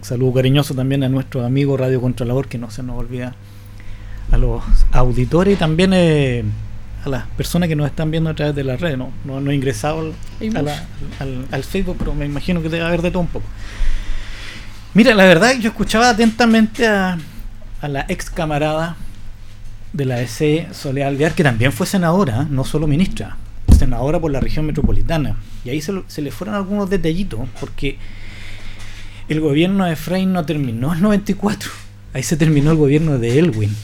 Saludo cariñoso también a nuestro amigo Radio Controlador, que no se nos olvida, a los auditores y también eh, a las personas que nos están viendo a través de la red. No, no, he ingresado al, Facebook, pero me imagino que debe haber de todo un poco. Mira, la verdad, yo escuchaba atentamente a, la ex camarada de la EC, Soledad Alvear, que también fue senadora, no solo ministra, senadora por la región metropolitana. Y ahí se, se le fueron algunos detallitos, porque el gobierno de Frey no terminó el 94. Ahí se terminó el gobierno de Elwin.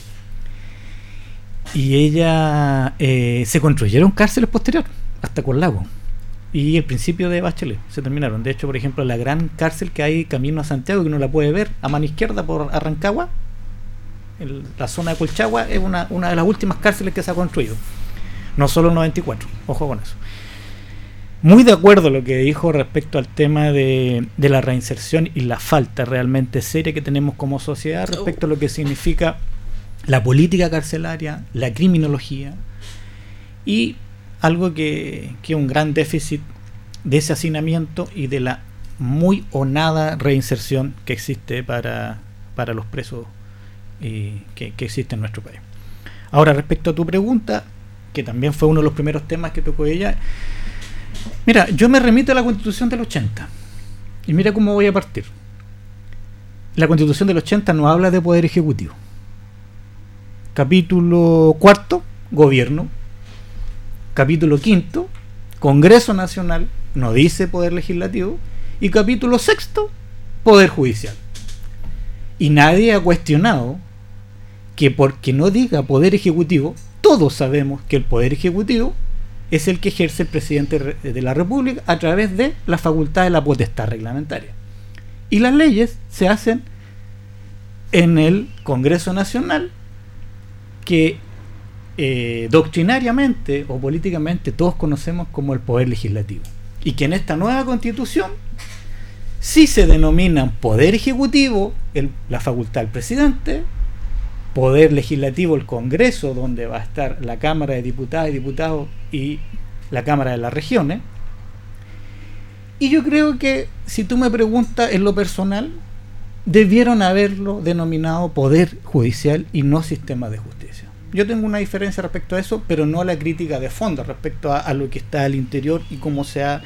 Y ella eh, se construyeron cárceles posteriores, hasta con lago. Y el principio de Bachelet se terminaron. De hecho, por ejemplo, la gran cárcel que hay camino a Santiago, que uno la puede ver a mano izquierda por Arrancagua, la zona de Colchagua, es una, una de las últimas cárceles que se ha construido. No solo el 94, ojo con eso muy de acuerdo lo que dijo respecto al tema de, la reinserción y la falta realmente seria que tenemos como sociedad respecto a lo que significa la política carcelaria, la criminología y algo que es un gran déficit de ese hacinamiento y de la muy o nada reinserción que existe para, para los presos eh, que, que existen en nuestro país. Ahora, respecto a tu pregunta, que también fue uno de los primeros temas que tocó ella, Mira, yo me remito a la constitución del 80. Y mira cómo voy a partir. La constitución del 80 no habla de poder ejecutivo. Capítulo cuarto, gobierno. Capítulo quinto, Congreso Nacional, no dice poder legislativo. Y capítulo sexto, poder judicial. Y nadie ha cuestionado que porque no diga poder ejecutivo, todos sabemos que el poder ejecutivo es el que ejerce el presidente de la República a través de la facultad de la potestad reglamentaria. Y las leyes se hacen en el Congreso Nacional, que eh, doctrinariamente o políticamente todos conocemos como el poder legislativo. Y que en esta nueva constitución sí se denominan poder ejecutivo la facultad del presidente, poder legislativo el Congreso, donde va a estar la Cámara de Diputadas y Diputados y la Cámara de las Regiones. Y yo creo que, si tú me preguntas en lo personal, debieron haberlo denominado Poder Judicial y no Sistema de Justicia. Yo tengo una diferencia respecto a eso, pero no a la crítica de fondo respecto a, lo que está al interior y cómo se ha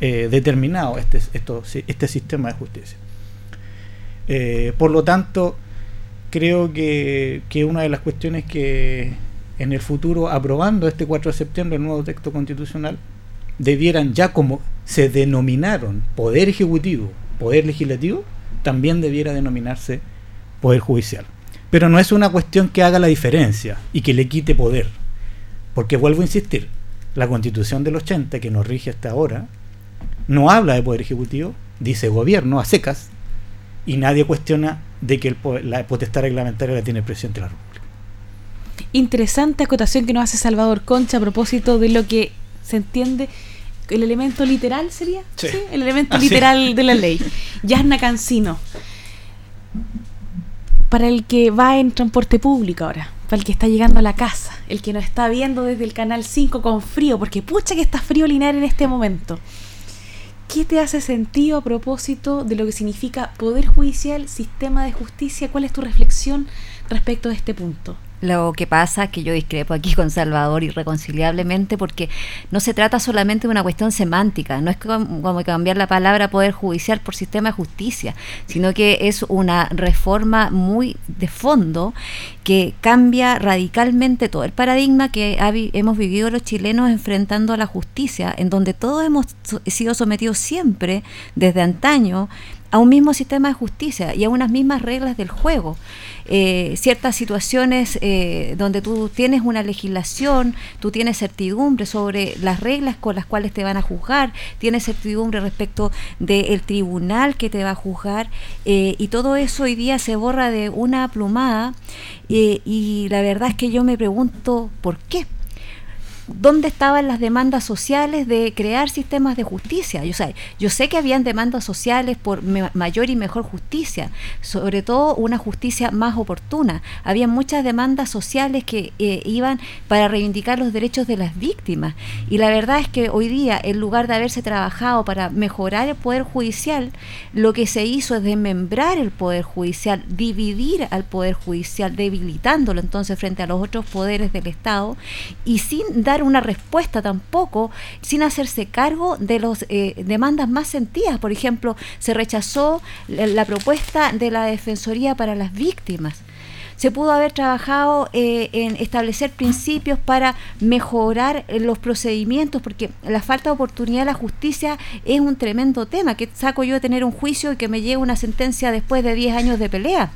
eh, determinado este, este sistema de justicia. Eh, por lo tanto, creo que, que una de las cuestiones que en el futuro, aprobando este 4 de septiembre el nuevo texto constitucional, debieran ya como se denominaron poder ejecutivo, poder legislativo, también debiera denominarse poder judicial. Pero no es una cuestión que haga la diferencia y que le quite poder. Porque vuelvo a insistir, la constitución del 80 que nos rige hasta ahora no habla de poder ejecutivo, dice gobierno a secas y nadie cuestiona de que la potestad reglamentaria la tiene el presidente de la República. Interesante acotación que nos hace Salvador Concha a propósito de lo que se entiende el elemento literal sería sí. el elemento literal de la ley. Yasna Cancino. Para el que va en transporte público ahora para el que está llegando a la casa el que nos está viendo desde el canal 5 con frío porque pucha que está frío linear en este momento ¿Qué te hace sentido a propósito de lo que significa poder judicial, sistema de justicia? ¿Cuál es tu reflexión respecto a este punto? Lo que pasa es que yo discrepo aquí con Salvador irreconciliablemente porque no se trata solamente de una cuestión semántica, no es como cambiar la palabra poder judicial por sistema de justicia, sino que es una reforma muy de fondo que cambia radicalmente todo el paradigma que hemos vivido los chilenos enfrentando a la justicia, en donde todos hemos sido sometidos siempre desde antaño a un mismo sistema de justicia y a unas mismas reglas del juego. Eh, ciertas situaciones eh, donde tú tienes una legislación, tú tienes certidumbre sobre las reglas con las cuales te van a juzgar, tienes certidumbre respecto del tribunal que te va a juzgar eh, y todo eso hoy día se borra de una plumada y la verdad es que yo me pregunto por qué dónde estaban las demandas sociales de crear sistemas de justicia. Yo, sé, yo sé que habían demandas sociales por mayor y mejor justicia, sobre todo una justicia más oportuna. Había muchas demandas sociales que eh, iban para reivindicar los derechos de las víctimas. Y la verdad es que hoy día, en lugar de haberse trabajado para mejorar el poder judicial, lo que se hizo es desmembrar el poder judicial, dividir al poder judicial, debilitándolo entonces frente a los otros poderes del Estado y sin dar una respuesta tampoco sin hacerse cargo de las eh, demandas más sentidas. Por ejemplo, se rechazó la, propuesta de la Defensoría para las Víctimas se pudo haber trabajado eh, en establecer principios para mejorar eh, los procedimientos, porque la falta de oportunidad de la justicia es un tremendo tema. que saco yo de tener un juicio y que me llegue una sentencia después de 10 años de pelea?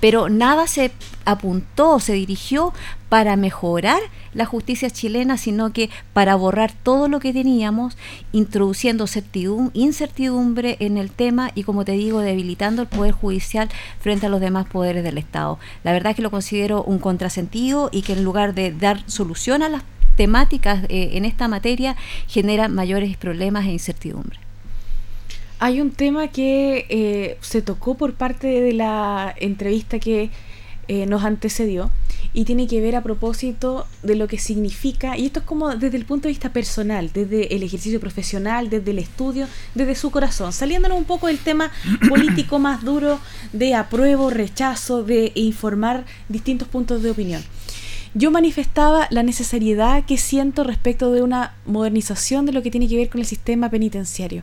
Pero nada se apuntó, se dirigió para mejorar la justicia chilena, sino que para borrar todo lo que teníamos, introduciendo incertidumbre en el tema y, como te digo, debilitando el Poder Judicial frente a los demás poderes del Estado. La verdad es que lo considero un contrasentido y que en lugar de dar solución a las temáticas eh, en esta materia, genera mayores problemas e incertidumbre. Hay un tema que eh, se tocó por parte de la entrevista que eh, nos antecedió y tiene que ver a propósito de lo que significa, y esto es como desde el punto de vista personal, desde el ejercicio profesional, desde el estudio, desde su corazón, saliéndonos un poco del tema político más duro de apruebo, rechazo, de informar distintos puntos de opinión. Yo manifestaba la necesidad que siento respecto de una modernización de lo que tiene que ver con el sistema penitenciario.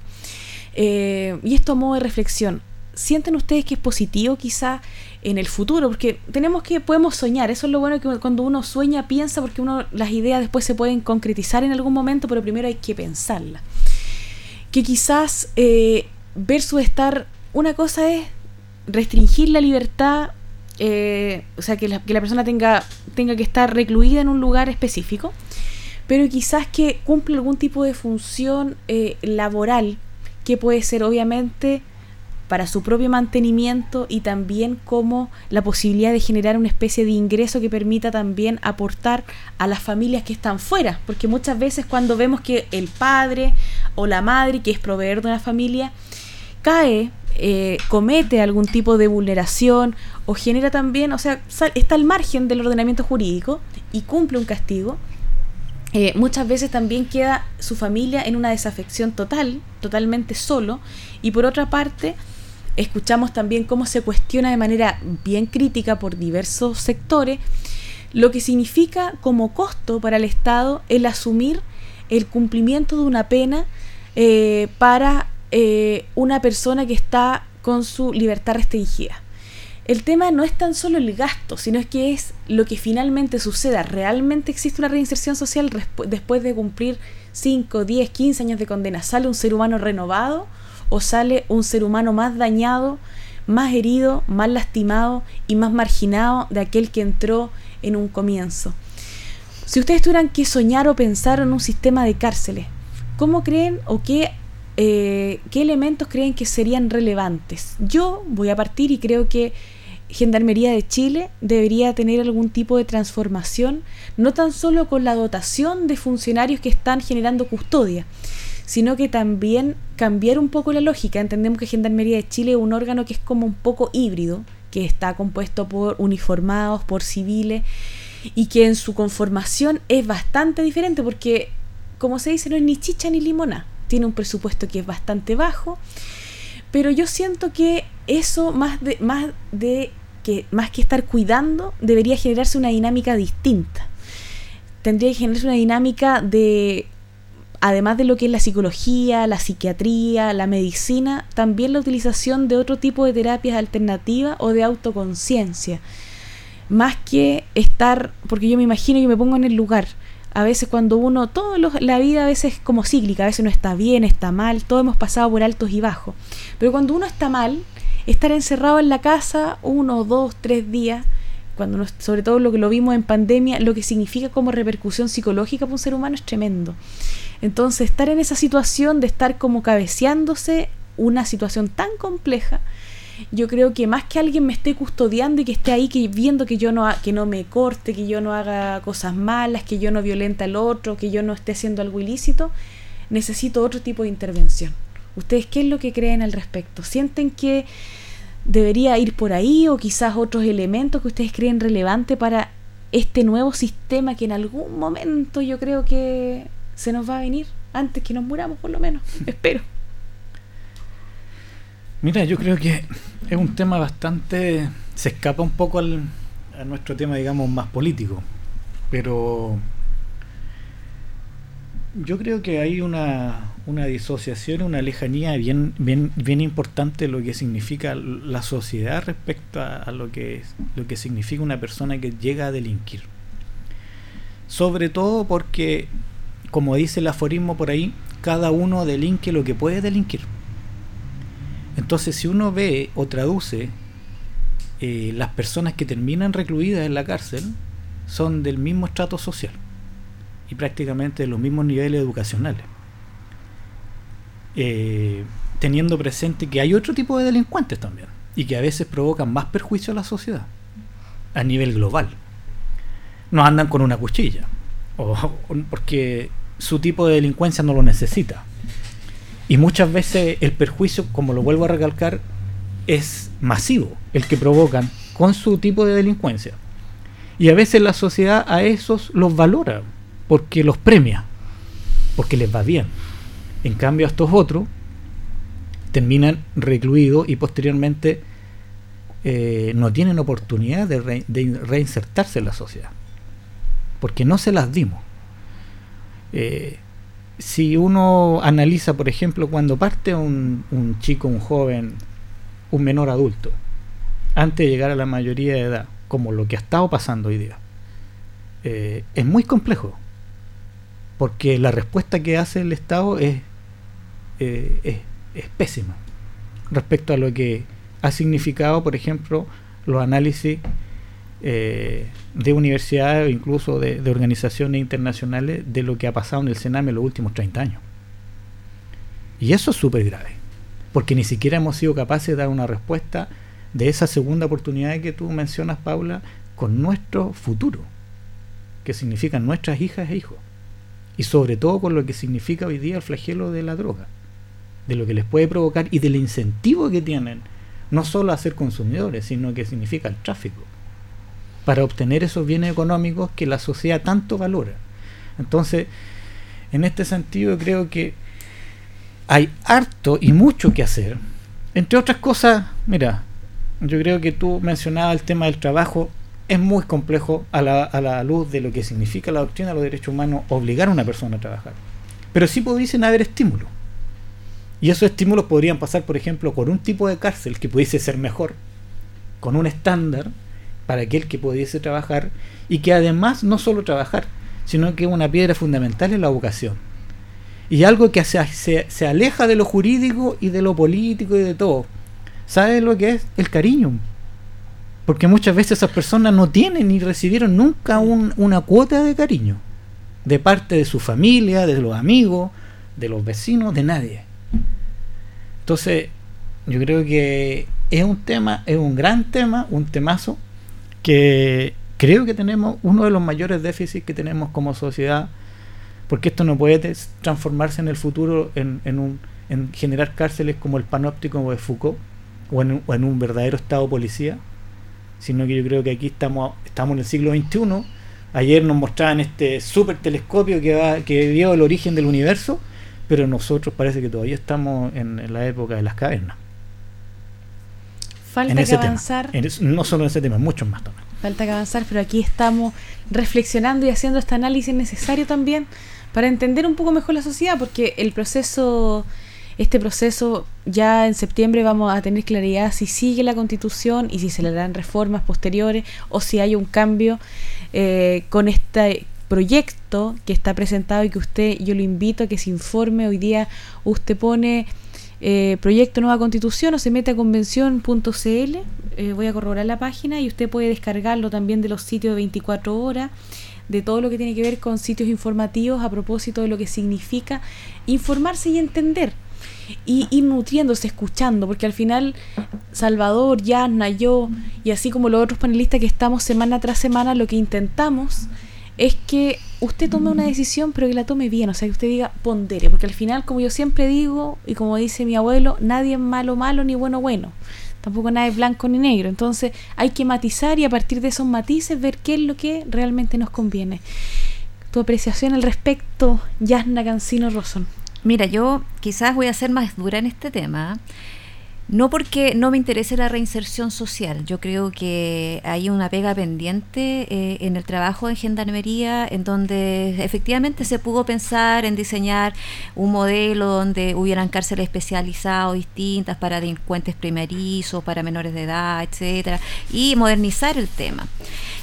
Eh, y esto a modo de reflexión, ¿sienten ustedes que es positivo quizá en el futuro? Porque tenemos que, podemos soñar, eso es lo bueno que cuando uno sueña piensa porque uno las ideas después se pueden concretizar en algún momento, pero primero hay que pensarlas. Que quizás eh, versus estar, una cosa es restringir la libertad, eh, o sea, que la, que la persona tenga, tenga que estar recluida en un lugar específico, pero quizás que cumple algún tipo de función laboral que puede ser obviamente para su propio mantenimiento y también como la posibilidad de generar una especie de ingreso que permita también aportar a las familias que están fuera, porque muchas veces cuando vemos que el padre o la madre, que es proveedor de una familia, cae, eh, comete algún tipo de vulneración o genera también, o sea, está al margen del ordenamiento jurídico y cumple un castigo, eh, muchas veces también queda su familia en una desafección total, totalmente solo, y por otra parte, escuchamos también cómo se cuestiona de manera bien crítica por diversos sectores lo que significa como costo para el Estado el asumir el cumplimiento de una pena eh, para eh, una persona que está con su libertad restringida. El tema no es tan solo el gasto, sino es que es lo que finalmente suceda. ¿Realmente existe una reinserción social después de cumplir 5, 10, 15 años de condena? ¿Sale un ser humano renovado o sale un ser humano más dañado, más herido, más lastimado y más marginado de aquel que entró en un comienzo? Si ustedes tuvieran que soñar o pensar en un sistema de cárceles, ¿cómo creen o qué eh, qué elementos creen que serían relevantes. Yo voy a partir y creo que Gendarmería de Chile debería tener algún tipo de transformación, no tan solo con la dotación de funcionarios que están generando custodia, sino que también cambiar un poco la lógica. Entendemos que Gendarmería de Chile es un órgano que es como un poco híbrido, que está compuesto por uniformados, por civiles, y que en su conformación es bastante diferente porque, como se dice, no es ni chicha ni limona tiene un presupuesto que es bastante bajo, pero yo siento que eso más de, más de más que estar cuidando debería generarse una dinámica distinta. Tendría que generarse una dinámica de además de lo que es la psicología, la psiquiatría, la medicina, también la utilización de otro tipo de terapias alternativas o de autoconciencia. Más que estar, porque yo me imagino, yo me pongo en el lugar, a veces cuando uno, todo la vida a veces es como cíclica, a veces no está bien, está mal, todos hemos pasado por altos y bajos. Pero cuando uno está mal, estar encerrado en la casa uno, dos, tres días, cuando sobre todo lo que lo vimos en pandemia, lo que significa como repercusión psicológica para un ser humano es tremendo. Entonces, estar en esa situación de estar como cabeceándose una situación tan compleja, yo creo que más que alguien me esté custodiando y que esté ahí que viendo que yo no que no me corte, que yo no haga cosas malas, que yo no violenta al otro, que yo no esté haciendo algo ilícito, necesito otro tipo de intervención. ¿Ustedes qué es lo que creen al respecto? ¿Sienten que debería ir por ahí o quizás otros elementos que ustedes creen relevantes para este nuevo sistema que en algún momento yo creo que se nos va a venir antes que nos muramos por lo menos, espero. Mira, yo creo que es un tema bastante. se escapa un poco al, a nuestro tema, digamos, más político. Pero. Yo creo que hay una, una disociación, una lejanía bien, bien, bien importante lo que significa la sociedad respecto a, lo, que, lo que significa una persona que llega a delinquir. Sobre todo porque, como dice el aforismo por ahí, cada uno delinque lo que puede delinquir. Entonces, si uno ve o traduce eh, las personas que terminan recluidas en la cárcel, son del mismo estrato social y prácticamente de los mismos niveles educacionales. Eh, teniendo presente que hay otro tipo de delincuentes también y que a veces provocan más perjuicio a la sociedad a nivel global. No andan con una cuchilla o, porque su tipo de delincuencia no lo necesita. Y muchas veces el perjuicio, como lo vuelvo a recalcar, es masivo, el que provocan con su tipo de delincuencia. Y a veces la sociedad a esos los valora, porque los premia, porque les va bien. En cambio estos otros terminan recluidos y posteriormente eh, no tienen oportunidad de, reinsertarse en la sociedad, porque no se las dimos. Eh, si uno analiza, por ejemplo, cuando parte un, chico, un joven, un menor adulto, antes de llegar a la mayoría de edad, como lo que ha estado pasando hoy día, eh, es muy complejo, porque la respuesta que hace el Estado es, eh, es, pésima respecto a lo que ha significado, por ejemplo, los análisis eh, de universidades o incluso de, organizaciones internacionales de lo que ha pasado en el Sename en los últimos 30 años. Y eso es súper grave, porque ni siquiera hemos sido capaces de dar una respuesta de esa segunda oportunidad que tú mencionas, Paula, con nuestro futuro, que significan nuestras hijas e hijos, y sobre todo con lo que significa hoy día el flagelo de la droga, de lo que les puede provocar y del incentivo que tienen, no solo a ser consumidores, sino que significa el tráfico para obtener esos bienes económicos que la sociedad tanto valora. Entonces, en este sentido creo que hay harto y mucho que hacer. Entre otras cosas, mira, yo creo que tú mencionabas el tema del trabajo es muy complejo a la, a la luz de lo que significa la doctrina de los derechos humanos obligar a una persona a trabajar. Pero sí pudiesen haber estímulos. Y esos estímulos podrían pasar, por ejemplo, por un tipo de cárcel que pudiese ser mejor, con un estándar para aquel que pudiese trabajar y que además no solo trabajar, sino que una piedra fundamental es la vocación. Y algo que se, se, se aleja de lo jurídico y de lo político y de todo. ¿Sabe lo que es? El cariño. Porque muchas veces esas personas no tienen ni recibieron nunca un, una cuota de cariño. De parte de su familia, de los amigos, de los vecinos, de nadie. Entonces, yo creo que es un tema, es un gran tema, un temazo, que creo que tenemos uno de los mayores déficits que tenemos como sociedad, porque esto no puede transformarse en el futuro en, un, en generar cárceles como el panóptico de Foucault, o en, o en un verdadero estado policía, sino que yo creo que aquí estamos, estamos en el siglo XXI. Ayer nos mostraban este super telescopio que, va, que vio el origen del universo, pero nosotros parece que todavía estamos en, en la época de las cavernas. Falta en que avanzar. tema. En es- no solo en ese tema, muchos más también. Falta que avanzar, pero aquí estamos reflexionando y haciendo este análisis necesario también para entender un poco mejor la sociedad, porque el proceso, este proceso, ya en septiembre vamos a tener claridad si sigue la constitución y si se le darán reformas posteriores o si hay un cambio eh, con este proyecto que está presentado y que usted, yo lo invito a que se informe. Hoy día usted pone eh, proyecto nueva constitución o se mete a convención.cl eh, voy a corroborar la página y usted puede descargarlo también de los sitios de 24 horas de todo lo que tiene que ver con sitios informativos a propósito de lo que significa informarse y entender y ir nutriéndose, escuchando, porque al final Salvador, Yasna, yo y así como los otros panelistas que estamos semana tras semana, lo que intentamos es que usted tome una decisión, pero que la tome bien, o sea, que usted diga pondere, porque al final, como yo siempre digo, y como dice mi abuelo, nadie es malo malo ni bueno bueno, tampoco nadie es blanco ni negro, entonces hay que matizar y a partir de esos matices ver qué es lo que realmente nos conviene. Tu apreciación al respecto, Yasna Cancino Rosón. Mira, yo quizás voy a ser más dura en este tema. No porque no me interese la reinserción social, yo creo que hay una pega pendiente eh, en el trabajo en gendarmería, en donde efectivamente se pudo pensar en diseñar un modelo donde hubieran cárceles especializadas distintas para delincuentes primerizos, para menores de edad, etcétera, y modernizar el tema.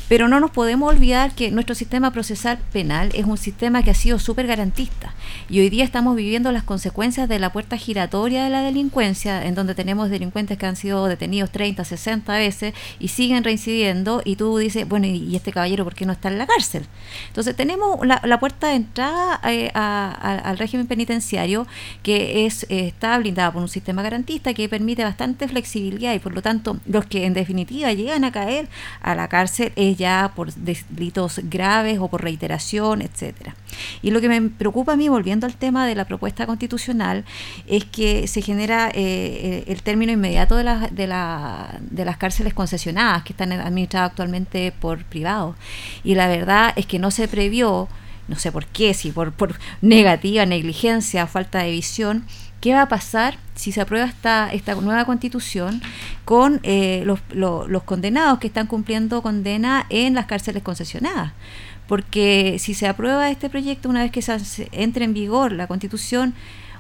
Pero no nos podemos olvidar que nuestro sistema procesal penal es un sistema que ha sido súper garantista. Y hoy día estamos viviendo las consecuencias de la puerta giratoria de la delincuencia, en donde tenemos delincuentes que han sido detenidos 30, 60 veces y siguen reincidiendo. Y tú dices, bueno, ¿y este caballero por qué no está en la cárcel? Entonces tenemos la, puerta de entrada eh, a, al régimen penitenciario que es eh, está blindada por un sistema garantista que permite bastante flexibilidad y por lo tanto los que en definitiva llegan a caer a la cárcel es ya por delitos graves o por reiteración, etcétera. Y lo que me preocupa a mí, volviendo al tema de la propuesta constitucional, es que se genera eh, el término inmediato de, la, de, la, de las cárceles concesionadas que están administradas actualmente por privados. Y la verdad es que no se previó, no sé por qué, si por, por negativa, negligencia, falta de visión, qué va a pasar si se aprueba esta, nueva constitución con eh, los, condenados que están cumpliendo condena en las cárceles concesionadas. Porque si se aprueba este proyecto, una vez que se entre en vigor la constitución,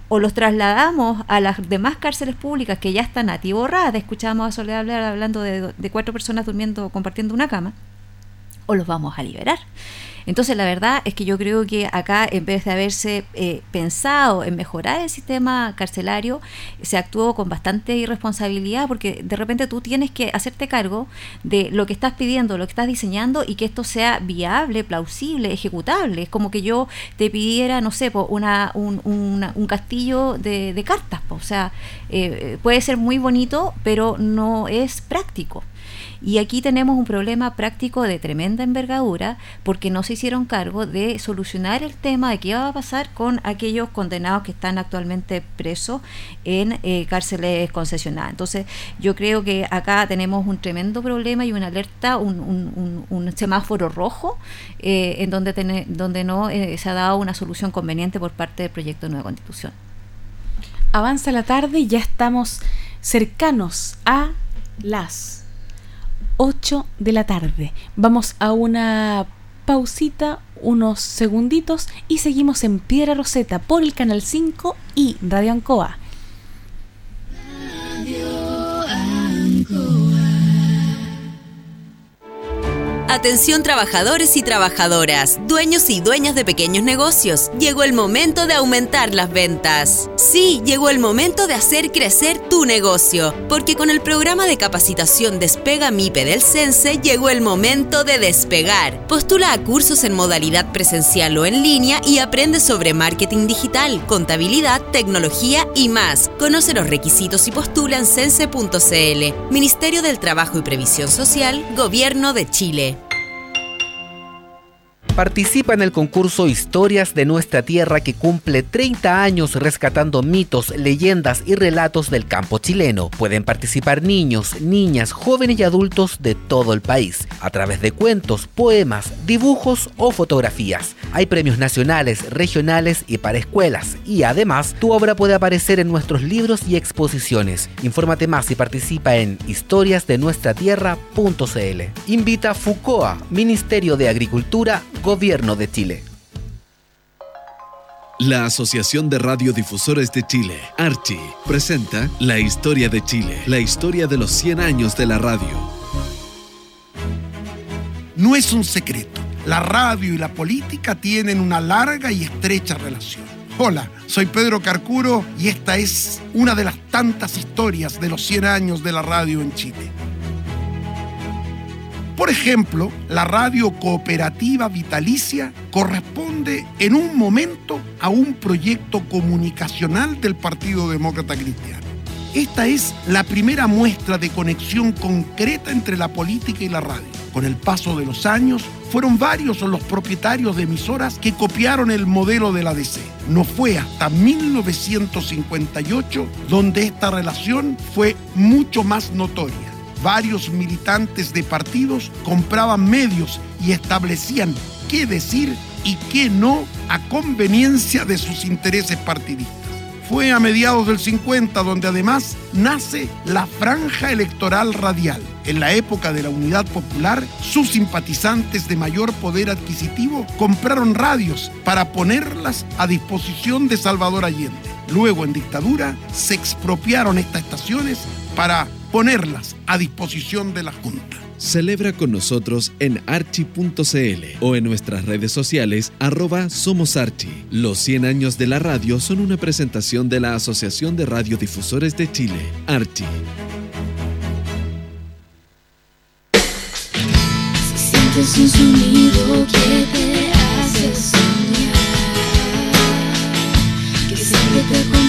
o los trasladamos a las demás cárceles públicas que ya están atiborradas, escuchábamos a Soledad hablar hablando de cuatro personas durmiendo, compartiendo una cama, o los vamos a liberar. Entonces, la verdad es que yo creo que acá, en vez de haberse eh, pensado en mejorar el sistema carcelario, se actuó con bastante irresponsabilidad porque de repente tú tienes que hacerte cargo de lo que estás pidiendo, lo que estás diseñando y que esto sea viable, plausible, ejecutable. Es como que yo te pidiera, no sé, una, un, una, un castillo de, de cartas. O sea, eh, puede ser muy bonito, pero no es práctico. Y aquí tenemos un problema práctico de tremenda envergadura porque no se hicieron cargo de solucionar el tema de qué va a pasar con aquellos condenados que están actualmente presos en eh, cárceles concesionadas. Entonces yo creo que acá tenemos un tremendo problema y una alerta, un, un, semáforo rojo eh, en donde, ten, donde no eh, se ha dado una solución conveniente por parte del proyecto de nueva constitución. Avanza la tarde y ya estamos cercanos a las 8 de la tarde. Vamos a una pausita, unos segunditos y seguimos en Piedra Roseta por el canal 5 y Radio Ancoa. Atención trabajadores y trabajadoras, dueños y dueñas de pequeños negocios. Llegó el momento de aumentar las ventas. Sí, llegó el momento de hacer crecer tu negocio, porque con el programa de capacitación Despega MIPE del CENSE llegó el momento de despegar. Postula a cursos en modalidad presencial o en línea y aprende sobre marketing digital, contabilidad, tecnología y más. Conoce los requisitos y postula en cense.cl. Ministerio del Trabajo y Previsión Social, Gobierno de Chile. Participa en el concurso Historias de nuestra Tierra que cumple 30 años rescatando mitos, leyendas y relatos del campo chileno. Pueden participar niños, niñas, jóvenes y adultos de todo el país, a través de cuentos, poemas, dibujos o fotografías. Hay premios nacionales, regionales y para escuelas. Y además, tu obra puede aparecer en nuestros libros y exposiciones. Infórmate más y participa en historiasdenuestratierra.cl. Invita FUCOA, Ministerio de Agricultura, Gobierno de Chile. La Asociación de Radiodifusores de Chile, Archi, presenta La Historia de Chile, la historia de los 100 años de la radio. No es un secreto, la radio y la política tienen una larga y estrecha relación. Hola, soy Pedro Carcuro y esta es una de las tantas historias de los 100 años de la radio en Chile. Por ejemplo, la radio cooperativa vitalicia corresponde en un momento a un proyecto comunicacional del Partido Demócrata Cristiano. Esta es la primera muestra de conexión concreta entre la política y la radio. Con el paso de los años, fueron varios los propietarios de emisoras que copiaron el modelo de la DC. No fue hasta 1958 donde esta relación fue mucho más notoria varios militantes de partidos compraban medios y establecían qué decir y qué no a conveniencia de sus intereses partidistas. Fue a mediados del 50 donde además nace la franja electoral radial. En la época de la Unidad Popular, sus simpatizantes de mayor poder adquisitivo compraron radios para ponerlas a disposición de Salvador Allende. Luego, en dictadura, se expropiaron estas estaciones para ponerlas a disposición de la Junta. Celebra con nosotros en archi.cl o en nuestras redes sociales arroba Somos Archi. Los 100 años de la radio son una presentación de la Asociación de Radiodifusores de Chile, Archi. Si sonido que te hace soñar, que siempre te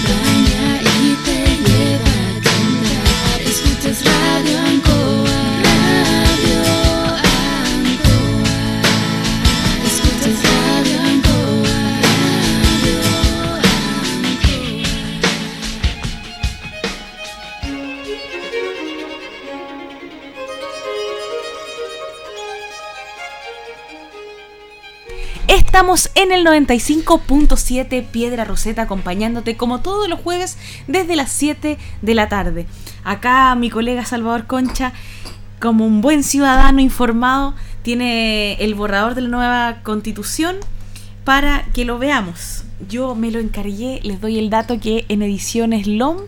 Estamos en el 95.7 Piedra Roseta acompañándote como todos los jueves desde las 7 de la tarde. Acá mi colega Salvador Concha, como un buen ciudadano informado, tiene el borrador de la nueva constitución para que lo veamos. Yo me lo encargué, les doy el dato que en ediciones LOM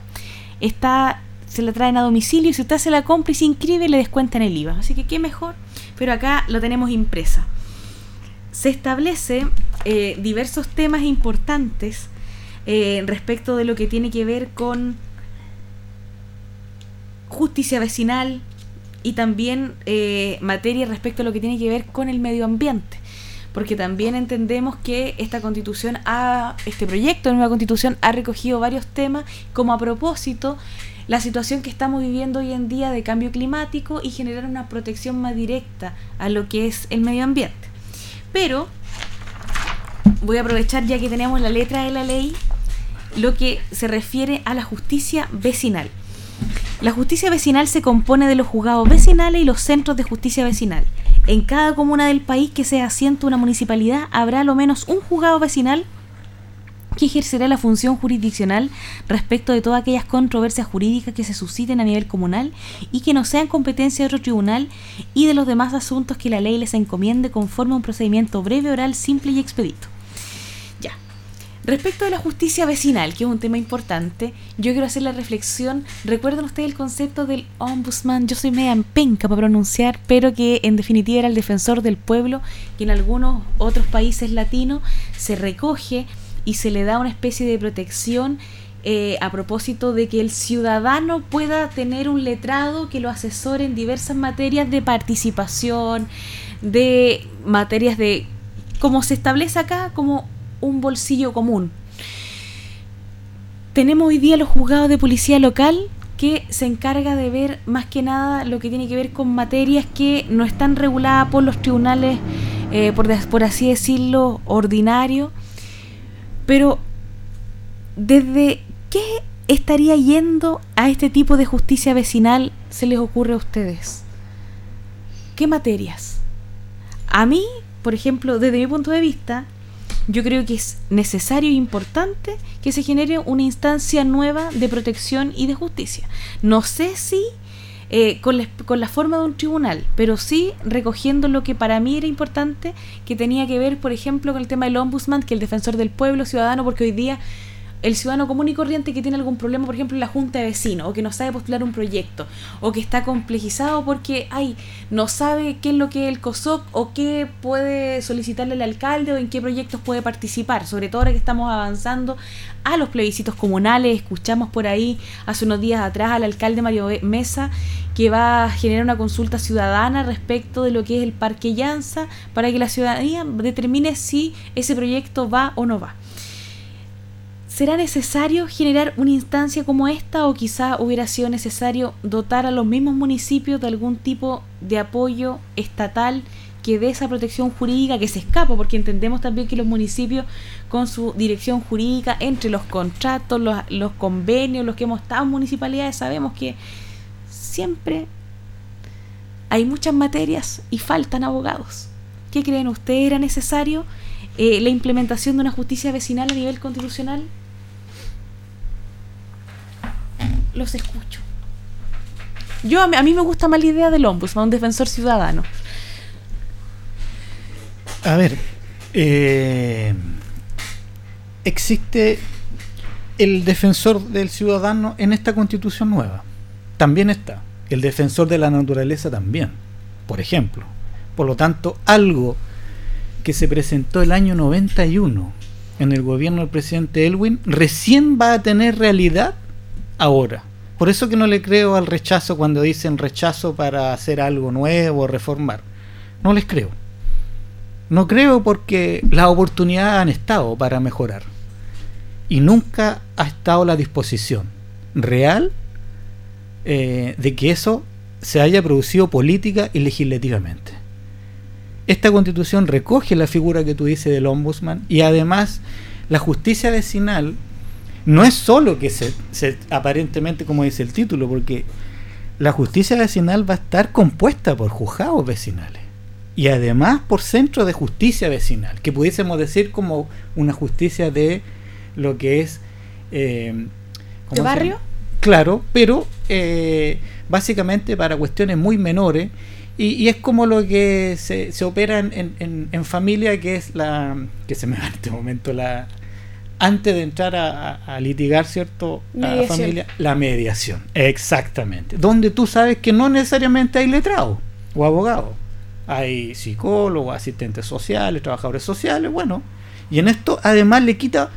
está, se la traen a domicilio si usted se la compra y se inscribe le descuentan el IVA. Así que qué mejor, pero acá lo tenemos impresa. Se establece eh, diversos temas importantes eh, respecto de lo que tiene que ver con justicia vecinal y también eh, materia respecto a lo que tiene que ver con el medio ambiente. Porque también entendemos que esta constitución ha, este proyecto de nueva constitución ha recogido varios temas, como a propósito la situación que estamos viviendo hoy en día de cambio climático y generar una protección más directa a lo que es el medio ambiente. Pero voy a aprovechar ya que tenemos la letra de la ley, lo que se refiere a la justicia vecinal. La justicia vecinal se compone de los juzgados vecinales y los centros de justicia vecinal. En cada comuna del país que sea asiento una municipalidad habrá lo menos un juzgado vecinal que ejercerá la función jurisdiccional respecto de todas aquellas controversias jurídicas que se susciten a nivel comunal y que no sean competencia de otro tribunal y de los demás asuntos que la ley les encomiende conforme a un procedimiento breve, oral, simple y expedito. Ya. Respecto de la justicia vecinal, que es un tema importante, yo quiero hacer la reflexión. ¿Recuerdan ustedes el concepto del ombudsman? Yo soy media penca para pronunciar, pero que en definitiva era el defensor del pueblo, que en algunos otros países latinos se recoge y se le da una especie de protección eh, a propósito de que el ciudadano pueda tener un letrado que lo asesore en diversas materias de participación, de materias de, como se establece acá, como un bolsillo común. Tenemos hoy día los juzgados de policía local que se encarga de ver más que nada lo que tiene que ver con materias que no están reguladas por los tribunales, eh, por, por así decirlo, ordinarios. Pero, ¿desde qué estaría yendo a este tipo de justicia vecinal se les ocurre a ustedes? ¿Qué materias? A mí, por ejemplo, desde mi punto de vista, yo creo que es necesario e importante que se genere una instancia nueva de protección y de justicia. No sé si eh, con, la, con la forma de un tribunal, pero sí recogiendo lo que para mí era importante, que tenía que ver, por ejemplo, con el tema del ombudsman, que el defensor del pueblo ciudadano, porque hoy día el ciudadano común y corriente que tiene algún problema, por ejemplo, en la junta de vecinos, o que no sabe postular un proyecto, o que está complejizado porque, ay, no sabe qué es lo que es el COSOC, o qué puede solicitarle al alcalde, o en qué proyectos puede participar, sobre todo ahora que estamos avanzando a los plebiscitos comunales, escuchamos por ahí hace unos días atrás al alcalde Mario Mesa que va a generar una consulta ciudadana respecto de lo que es el Parque Llanza para que la ciudadanía determine si ese proyecto va o no va. ¿Será necesario generar una instancia como esta o quizá hubiera sido necesario dotar a los mismos municipios de algún tipo de apoyo estatal que dé esa protección jurídica que se escapa? Porque entendemos también que los municipios con su dirección jurídica, entre los contratos, los, convenios, los que hemos estado en municipalidades, sabemos que siempre hay muchas materias y faltan abogados. ¿Qué creen ustedes? ¿Era necesario eh, la implementación de una justicia vecinal a nivel constitucional? Los escucho. Yo a mí, me gusta más la idea del ombudsman, un defensor ciudadano. A ver, eh, existe el defensor del ciudadano en esta constitución nueva. También está. El defensor de la naturaleza también, por ejemplo. Por lo tanto, algo que se presentó el año 91 en el gobierno del presidente Elwin recién va a tener realidad ahora. Por eso que no le creo al rechazo cuando dicen rechazo para hacer algo nuevo, reformar. No les creo. No creo porque las oportunidades han estado para mejorar. Y nunca ha estado la disposición real eh, de que eso se haya producido política y legislativamente. Esta constitución recoge la figura que tú dices del ombudsman y además la justicia vecinal no es solo que se, se aparentemente como dice el título, porque la justicia vecinal va a estar compuesta por juzgados vecinales y además por centros de justicia vecinal, que pudiésemos decir como una justicia de lo que es... eh, ¿cómo ¿De barrio? Claro, pero eh, básicamente para cuestiones muy menores y, y es como lo que se, se opera en, en- en- en familia, que es la... que se me va en este momento la... Antes de entrar a, a- a litigar, ¿cierto? A la familia, la mediación, exactamente. Donde tú sabes que no necesariamente hay letrado o abogado. Hay psicólogos, asistentes sociales, trabajadores sociales, bueno. Y en esto además le quita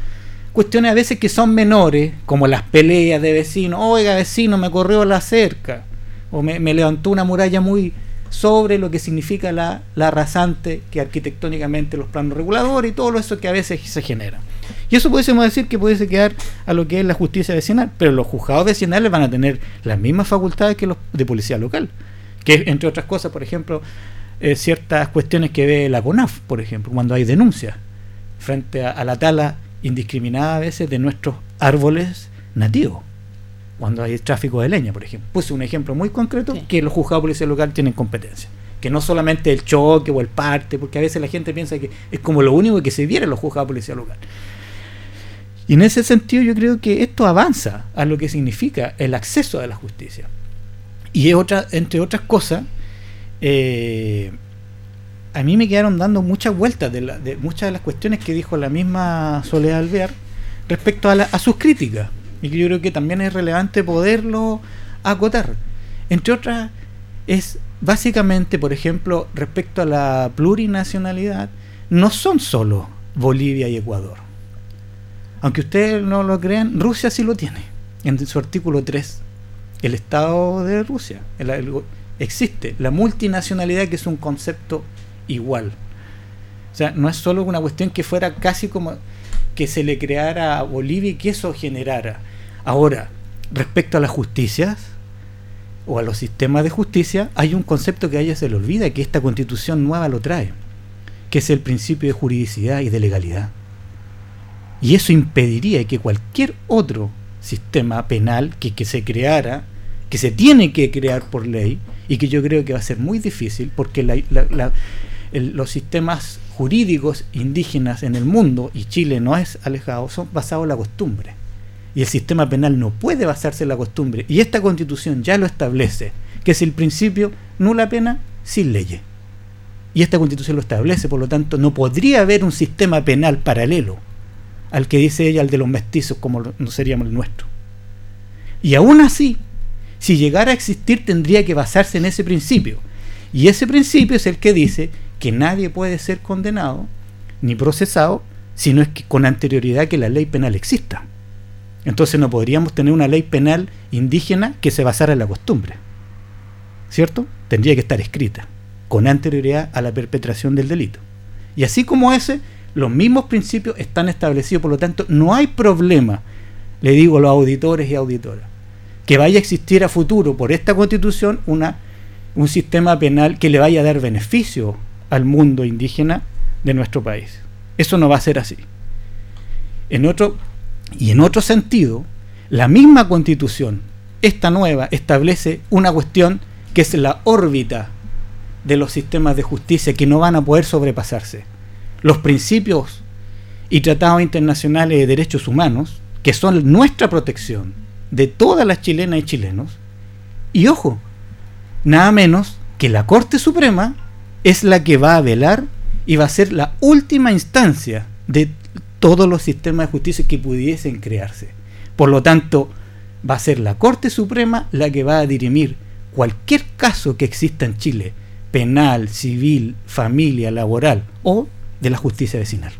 cuestiones a veces que son menores, como las peleas de vecinos. Oiga, vecino, me corrió la cerca. O me, me levantó una muralla muy sobre lo que significa la, la rasante que arquitectónicamente los planos reguladores y todo eso que a veces se genera. Y eso pudiésemos decir que pudiese quedar a lo que es la justicia vecinal, pero los juzgados vecinales van a tener las mismas facultades que los de policía local, que entre otras cosas, por ejemplo, eh, ciertas cuestiones que ve la CONAF, por ejemplo, cuando hay denuncias frente a, a la tala indiscriminada a veces de nuestros árboles nativos, cuando hay tráfico de leña, por ejemplo. Puse un ejemplo muy concreto Sí. que los juzgados de policía local tienen competencia. Que no solamente el choque o el parte, porque a veces la gente piensa que es como lo único que se viera en los juzgados de policía local. Y en ese sentido yo creo que esto avanza a lo que significa el acceso a la justicia. Y otra, entre otras cosas, eh, a mí me quedaron dando muchas vueltas de, muchas de las cuestiones que dijo la misma Soledad Alvear respecto a sus críticas. Y que yo creo que también es relevante poderlo acotar. Entre otras, es básicamente, por ejemplo, respecto a la plurinacionalidad, no son solo Bolivia y Ecuador. Aunque ustedes no lo crean, Rusia sí lo tiene. En su artículo 3, el Estado de Rusia. existe la multinacionalidad que es un concepto igual. O sea, no es solo una cuestión que fuera casi como que se le creara a Bolivia y que eso generara. Ahora, respecto a las justicias o a los sistemas de justicia, hay un concepto que a ella se le olvida que esta constitución nueva lo trae, que es el principio de juridicidad y de legalidad. Y eso impediría que cualquier otro sistema penal que, se creara, que se tiene que crear por ley, y que yo creo que va a ser muy difícil, porque los sistemas jurídicos indígenas en el mundo, y Chile no es alejado, son basados en la costumbre. Y el sistema penal no puede basarse en la costumbre. Y esta constitución ya lo establece, que es el principio nula pena sin leyes. Y esta constitución lo establece, por lo tanto, no podría haber un sistema penal paralelo al que dice ella, al de los mestizos, como no seríamos el nuestro. Y aún así, si llegara a existir, tendría que basarse en ese principio. Y ese principio es el que dice que nadie puede ser condenado ni procesado si no es que con anterioridad que la ley penal exista. Entonces no podríamos tener una ley penal indígena que se basara en la costumbre. ¿Cierto? Tendría que estar escrita con anterioridad a la perpetración del delito. Y así como ese, los mismos principios están establecidos, por lo tanto, no hay problema, le digo a los auditores y auditoras, que vaya a existir a futuro por esta constitución una, un sistema penal que le vaya a dar beneficio al mundo indígena de nuestro país. Eso no va a ser así. Y en otro sentido, la misma constitución, esta nueva, establece una cuestión que es la órbita de los sistemas de justicia que no van a poder sobrepasarse. Los principios y tratados internacionales de derechos humanos, que son nuestra protección de todas las chilenas y chilenos, y ojo, nada menos que la Corte Suprema es la que va a velar y va a ser la última instancia de todos los sistemas de justicia que pudiesen crearse. Por lo tanto, va a ser la Corte Suprema la que va a dirimir cualquier caso que exista en Chile, penal, civil, familia, laboral o de la justicia vecinal.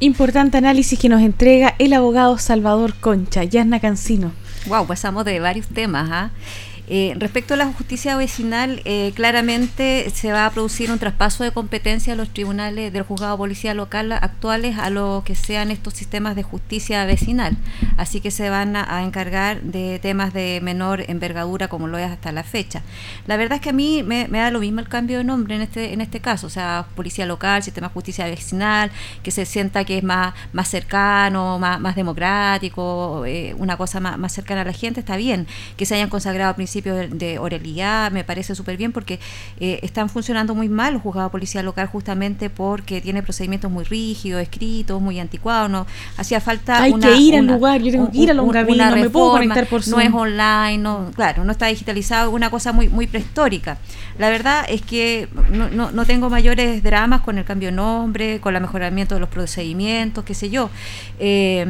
Importante análisis que nos entrega el abogado Salvador Concha, Yasna Cancino. Wow, pasamos de varios temas. ¿ah? Eh, respecto a la justicia vecinal, eh, claramente se va a producir un traspaso de competencia a los tribunales del juzgado de policía local actuales a lo que sean estos sistemas de justicia vecinal. Así que se van a, encargar de temas de menor envergadura como lo es hasta la fecha. La verdad es que a mí me, da lo mismo el cambio de nombre en este, en este caso, o sea, policía local, sistema de justicia vecinal, que se sienta que es más, más cercano, más, más democrático, eh, una cosa más, más cercana a la gente, está bien. Que se hayan consagrado principios de, de oralidad, me parece súper bien porque eh, están funcionando muy mal los juzgados de policía local justamente porque tiene procedimientos muy rígidos, escritos, muy anticuados, no hacía falta Hay una, que ir al lugar, yo tengo que ir a un- Longaví, una no me puedo conectar por no Zoom. es online, no, claro, no está digitalizado, es una cosa muy, muy prehistórica. La verdad es que no, no, no tengo mayores dramas con el cambio de nombre, con el mejoramiento de los procedimientos, qué sé yo. Eh,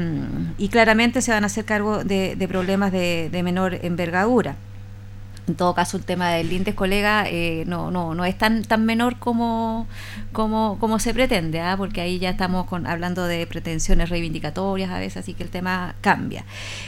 y claramente se van a hacer cargo de, de problemas de, de menor envergadura. En todo caso, el tema del INDES, colega, eh, no, no, no es tan, tan menor como, como, como se pretende, ¿ah? porque ahí ya estamos con, hablando de pretensiones reivindicatorias a veces, así que el tema cambia.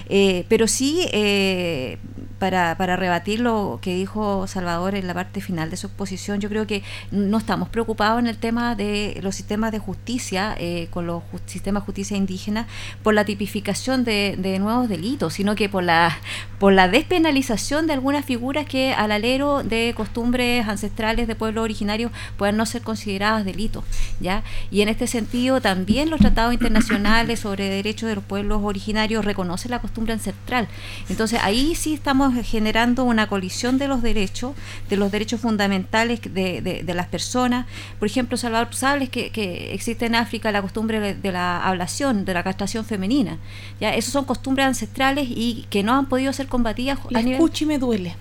Eh, pero sí, eh, para, para rebatir lo que dijo Salvador en la parte final de su exposición, yo creo que no estamos preocupados en el tema de los sistemas de justicia, eh, con los sistemas de justicia indígena, por la tipificación de, de nuevos delitos, sino que por la, por la despenalización de algunas figuras seguras que al alero de costumbres ancestrales de pueblos originarios puedan no ser consideradas delitos, ¿ya? Y en este sentido también los tratados internacionales sobre derechos de los pueblos originarios reconocen la costumbre ancestral. Entonces ahí sí estamos generando una colisión de los derechos, de los derechos fundamentales de, de- de las personas. Por ejemplo, Salvador, tú sabes que, que existe en África la costumbre de- la ablación, de la castración femenina. ¿ya? Esas son costumbres ancestrales y que no han podido ser combatidas La a nivel... escucho y me duele.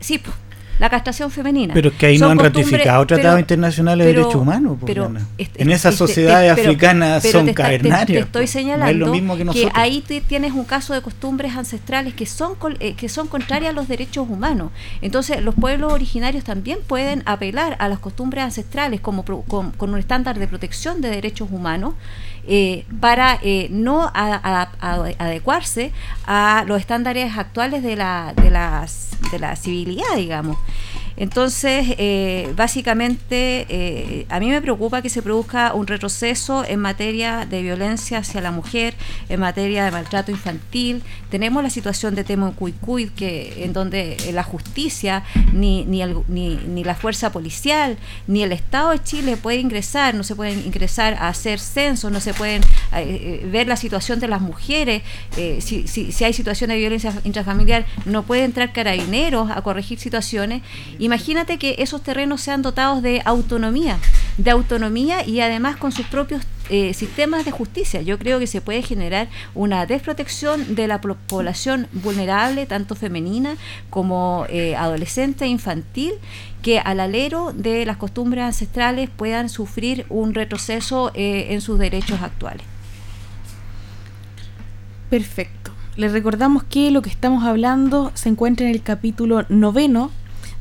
Sí, la castración femenina. Pero es que ahí no han ratificado tratados pero- internacionales de pero- derechos humanos. pero Diana. este- en esas este- sociedades africanas son te- cavernarias. Te, estoy señalando No es lo mismo que nosotros. ahí tienes un caso de costumbres ancestrales que son col- eh, que son contrarias a los derechos humanos. Entonces, los pueblos originarios también pueden apelar a las costumbres ancestrales como pro- con, con un estándar de protección de derechos humanos eh, para eh, no adecuarse a los estándares actuales de la, de las, de la civilidad, digamos. Entonces, eh, básicamente, eh, a mí me preocupa que se produzca un retroceso en materia de violencia hacia la mujer, en materia de maltrato infantil. Tenemos la situación de Temo Cuicuy, que en donde la justicia, ni, ni, el- ni, ni la fuerza policial, ni el Estado de Chile puede ingresar, no se pueden ingresar a hacer censos, no se pueden eh, eh, ver la situación de las mujeres. eh, si, si, si hay situaciones de violencia intrafamiliar, no puede entrar carabineros a corregir situaciones. Imagínate que esos terrenos sean dotados de autonomía, de autonomía y además con sus propios eh, sistemas de justicia. Yo creo que se puede generar una desprotección de la población vulnerable, tanto femenina como eh, adolescente e infantil, que al alero de las costumbres ancestrales puedan sufrir un retroceso eh, en sus derechos actuales. Perfecto. Les recordamos que lo que estamos hablando se encuentra en el capítulo noveno,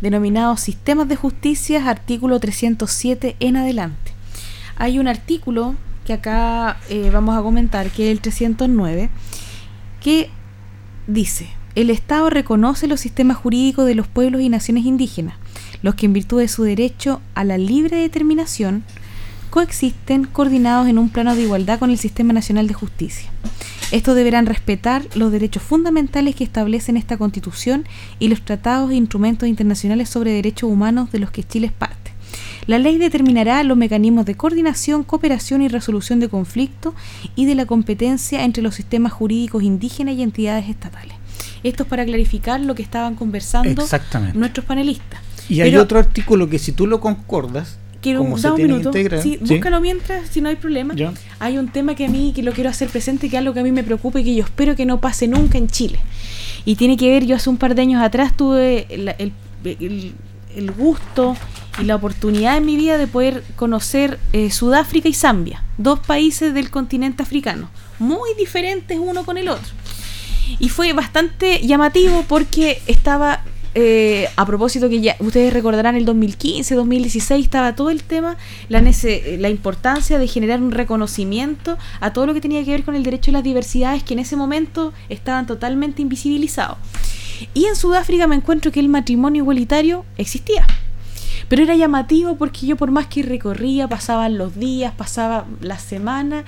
denominado Sistemas de Justicia, artículo 307 en adelante. Hay un artículo que acá eh, vamos a comentar, que es el 309, que dice, el Estado reconoce los sistemas jurídicos de los pueblos y naciones indígenas, los que en virtud de su derecho a la libre determinación coexisten coordinados en un plano de igualdad con el Sistema Nacional de Justicia. Estos deberán respetar los derechos fundamentales que establecen esta Constitución y los tratados e instrumentos internacionales sobre derechos humanos de los que Chile es parte. La ley determinará los mecanismos de coordinación, cooperación y resolución de conflictos y de la competencia entre los sistemas jurídicos indígenas y entidades estatales. Esto es para clarificar lo que estaban conversando nuestros panelistas. Y hay otro artículo que si tú lo concordas, Quiero como un, se da un tiene que minuto. Sí, ¿sí? búscalo mientras, si no hay problema. Ya. Hay un tema que a mí que lo quiero hacer presente, que es algo que a mí me preocupa y que yo espero que no pase nunca en Chile. Y tiene que ver, yo hace un par de años atrás tuve el, el- el- el gusto y la oportunidad en mi vida de poder conocer eh, Sudáfrica y Zambia, dos países del continente africano, muy diferentes uno con el otro. Y fue bastante llamativo porque estaba, eh, a propósito que ya ustedes recordarán el 2015, 2016, estaba todo el tema, la, la importancia de generar un reconocimiento a todo lo que tenía que ver con el derecho a las diversidades que en ese momento estaban totalmente invisibilizados. Y en Sudáfrica me encuentro que el matrimonio igualitario existía. Pero era llamativo porque yo por más que recorría, pasaban los días, pasaba la semana,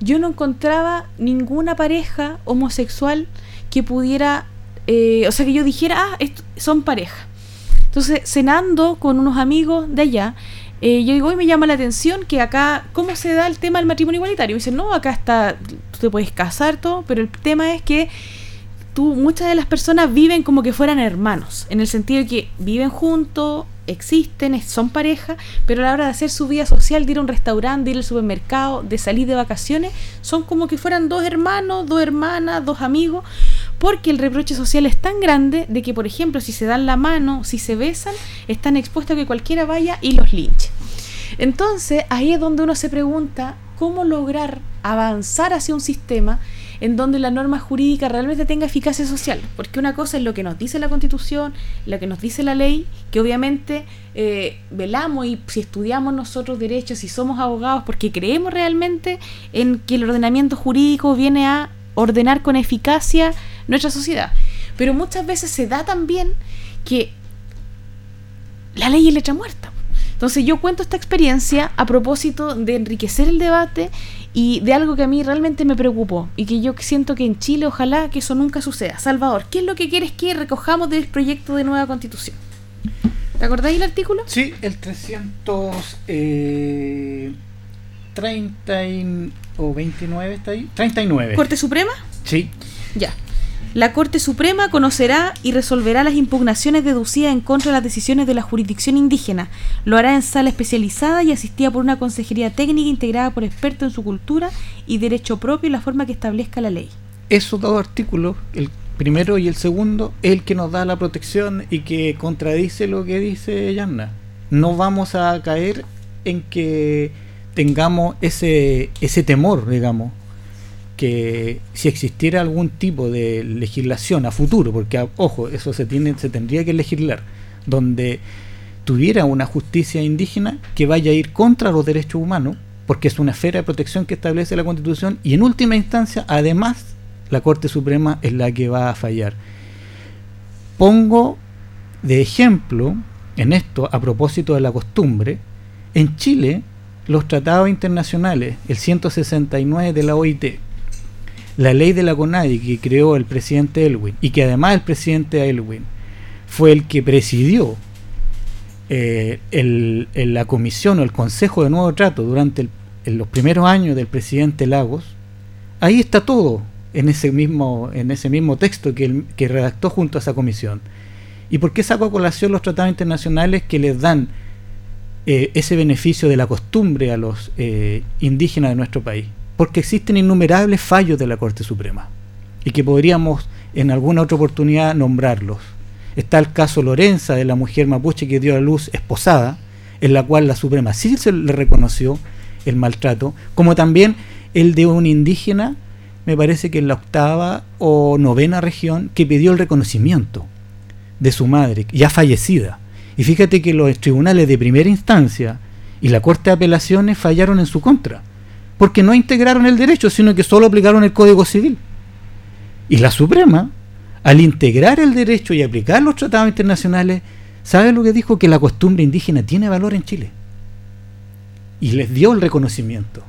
yo no encontraba ninguna pareja homosexual que pudiera, eh, o sea, que yo dijera, ah, son pareja. Entonces, cenando con unos amigos de allá, eh, yo digo, hoy me llama la atención que acá, ¿cómo se da el tema del matrimonio igualitario? Y dicen, no, acá está, tú te puedes casar, todo, pero el tema es que tú, muchas de las personas viven como que fueran hermanos, en el sentido de que viven juntos, existen, son pareja, pero a la hora de hacer su vida social, de ir a un restaurante, de ir al supermercado, de salir de vacaciones, son como que fueran dos hermanos, dos hermanas, dos amigos, porque el reproche social es tan grande de que, por ejemplo, si se dan la mano, si se besan, están expuestos a que cualquiera vaya y los linche. Entonces, ahí es donde uno se pregunta cómo lograr avanzar hacia un sistema en donde la norma jurídica realmente tenga eficacia social. Porque una cosa es lo que nos dice la Constitución, lo que nos dice la ley, que obviamente eh, velamos y si estudiamos nosotros derechos, si somos abogados, porque creemos realmente en que el ordenamiento jurídico viene a ordenar con eficacia nuestra sociedad. Pero muchas veces se da también que la ley es letra muerta. Entonces, yo cuento esta experiencia a propósito de enriquecer el debate y de algo que a mí realmente me preocupó y que yo siento que en Chile ojalá que eso nunca suceda. Salvador, ¿qué es lo que quieres que recojamos del proyecto de nueva constitución? ¿Te acordáis el artículo? Sí, el 300... Eh, 30 y- o 29 está ahí. 39. Corte Suprema. Sí. Ya. La Corte Suprema conocerá y resolverá las impugnaciones deducidas en contra de las decisiones de la jurisdicción indígena. Lo hará en sala especializada y asistida por una consejería técnica integrada por expertos en su cultura y derecho propio en la forma que establezca la ley. Esos dos artículos, el primero y el segundo, es el que nos da la protección y que contradice lo que dice Yanna. No vamos a caer en que tengamos ese, ese temor, digamos, que si existiera algún tipo de legislación a futuro, porque ojo, eso se tiene, se tendría que legislar, donde tuviera una justicia indígena que vaya a ir contra los derechos humanos, porque es una esfera de protección que establece la Constitución, y en última instancia, además, la Corte Suprema es la que va a fallar. Pongo de ejemplo en esto, a propósito de la costumbre, en Chile, los tratados internacionales, el 169 de la OIT, la ley de la CONADI que creó el presidente Elwin, y que además el presidente Elwin fue el que presidió eh, la comisión o el consejo de nuevo trato durante el- en los primeros años del presidente Lagos, ahí está todo en ese mismo, en ese mismo texto que, que redactó junto a esa comisión. ¿Y por qué saco a colación los tratados internacionales que les dan eh, ese beneficio de la costumbre a los eh, indígenas de nuestro país? Porque existen innumerables fallos de la Corte Suprema y que podríamos en alguna otra oportunidad nombrarlos. Está el caso Lorenza de la mujer mapuche que dio a luz esposada, en la cual la Suprema sí se le reconoció el maltrato, como también el de un indígena, me parece que en la octava o novena región, que pidió el reconocimiento de su madre, ya fallecida. Y fíjate que los tribunales de primera instancia y la Corte de Apelaciones fallaron en su contra, porque no integraron el derecho, sino que solo aplicaron el Código Civil. Y la Suprema, al integrar el derecho y aplicar los tratados internacionales, ¿sabe lo que dijo? Que la costumbre indígena tiene valor en Chile. Y les dio el reconocimiento.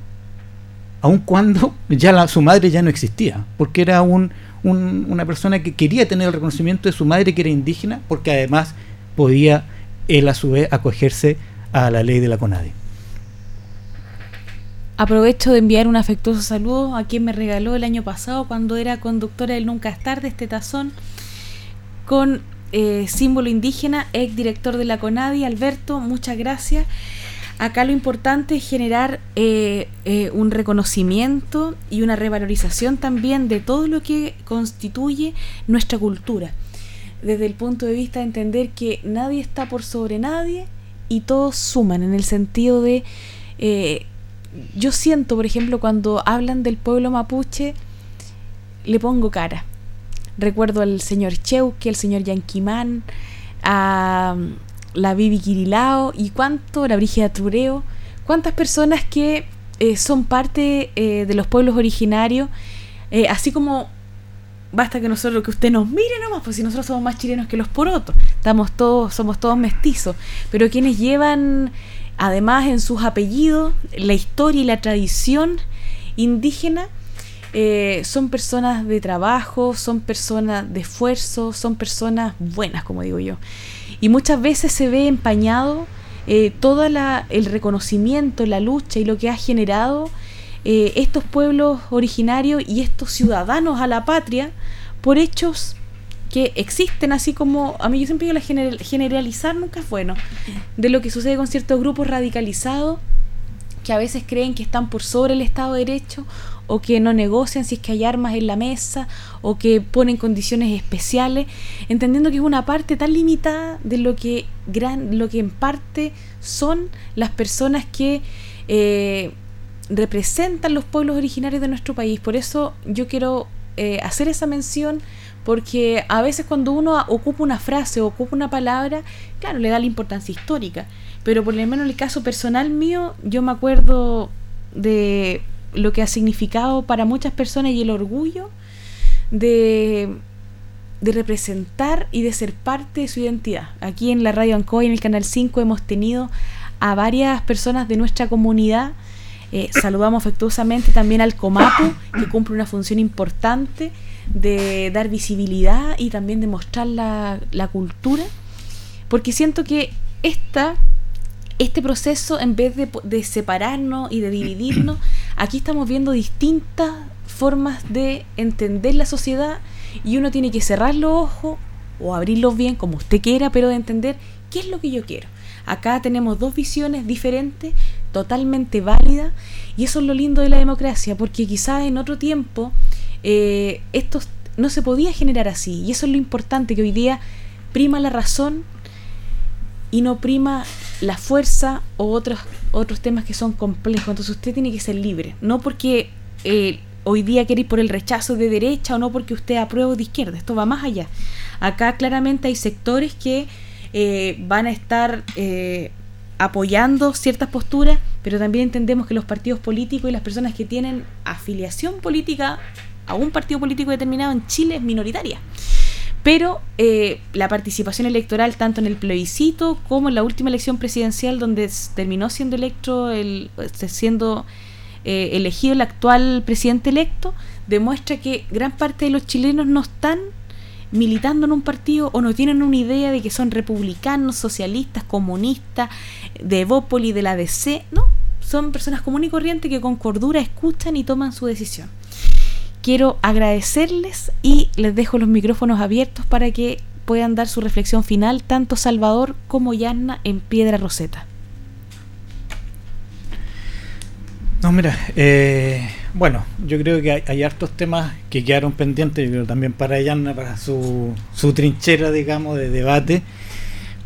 Aun cuando ya la- su madre ya no existía, porque era un, un- una persona que quería tener el reconocimiento de su madre que era indígena, porque además podía él a su vez acogerse a la ley de la CONADI. Aprovecho de enviar un afectuoso saludo a quien me regaló el año pasado cuando era conductora del Nunca es tarde este tazón con eh, símbolo indígena, ex director de la CONADI, Alberto, muchas gracias. Acá lo importante es generar eh, eh, un reconocimiento y una revalorización también de todo lo que constituye nuestra cultura. Desde el punto de vista de entender que nadie está por sobre nadie y todos suman en el sentido de... eh, yo siento, por ejemplo, cuando hablan del pueblo mapuche, le pongo cara. Recuerdo al señor Cheuque, al señor Yanquimán, a mm, la Bibi Kirilao y cuánto, la Brígida Tureo, cuántas personas que eh, son parte eh, de los pueblos originarios, así como basta que nosotros que usted nos mire nomás, pues si nosotros somos más chilenos que los porotos, estamos todos, somos todos mestizos, pero quienes llevan además en sus apellidos la historia y la tradición indígena eh, son personas de trabajo, son personas de esfuerzo, son personas buenas, como digo yo. Y muchas veces se ve empañado eh, todo el reconocimiento, la lucha y lo que ha generado eh, estos pueblos originarios y estos ciudadanos a la patria por hechos que existen, así como a mí yo siempre digo la general- generalizar nunca es bueno, de lo que sucede con ciertos grupos radicalizados que a veces creen que están por sobre el Estado de Derecho o que no negocian si es que hay armas en la mesa o que ponen condiciones especiales, entendiendo que es una parte tan limitada de lo que gran, lo que en parte son las personas que eh, representan los pueblos originarios de nuestro país. Por eso yo quiero eh, hacer esa mención porque a veces cuando uno ocupa una frase o ocupa una palabra, claro, le da la importancia histórica, pero por lo menos en el caso personal mío, yo me acuerdo de lo que ha significado para muchas personas y el orgullo de, de representar y de ser parte de su identidad. Aquí en la Radio Ancoy, en el Canal 5, hemos tenido a varias personas de nuestra comunidad. Eh, saludamos afectuosamente también al Comapu, que cumple una función importante de dar visibilidad y también de mostrar la, la cultura, porque siento que esta, este proceso, en vez de, de separarnos y de dividirnos, aquí estamos viendo distintas formas de entender la sociedad y uno tiene que cerrar los ojos o abrirlos bien, como usted quiera, pero de entender qué es lo que yo quiero. Acá tenemos dos visiones diferentes, totalmente válidas, y eso es lo lindo de la democracia, porque quizás en otro tiempo eh, esto no se podía generar así, y eso es lo importante, que hoy día prima la razón y no prima la fuerza o otros, otros temas que son complejos. Entonces usted tiene que ser libre, no porque eh, hoy día quiere ir por el rechazo de derecha o no porque usted aprueba de izquierda, esto va más allá. Acá claramente hay sectores que eh, van a estar apoyando ciertas posturas, pero también entendemos que los partidos políticos y las personas que tienen afiliación política a un partido político determinado en Chile es minoritaria. Pero eh, la participación electoral, tanto en el plebiscito como en la última elección presidencial, donde terminó siendo electo el, este, siendo eh, elegido el actual presidente electo, demuestra que gran parte de los chilenos no están militando en un partido o no tienen una idea de que son republicanos, socialistas, comunistas, de Evópoli, de la DC, no, son personas comunes y corrientes que con cordura escuchan y toman su decisión. Quiero agradecerles y les dejo los micrófonos abiertos para que puedan dar su reflexión final, tanto Salvador como Yanna en Piedra Roseta. No, mira, eh, bueno, yo creo que hay, hartos temas que quedaron pendientes, yo también para Yanna, para su, trinchera, digamos, de debate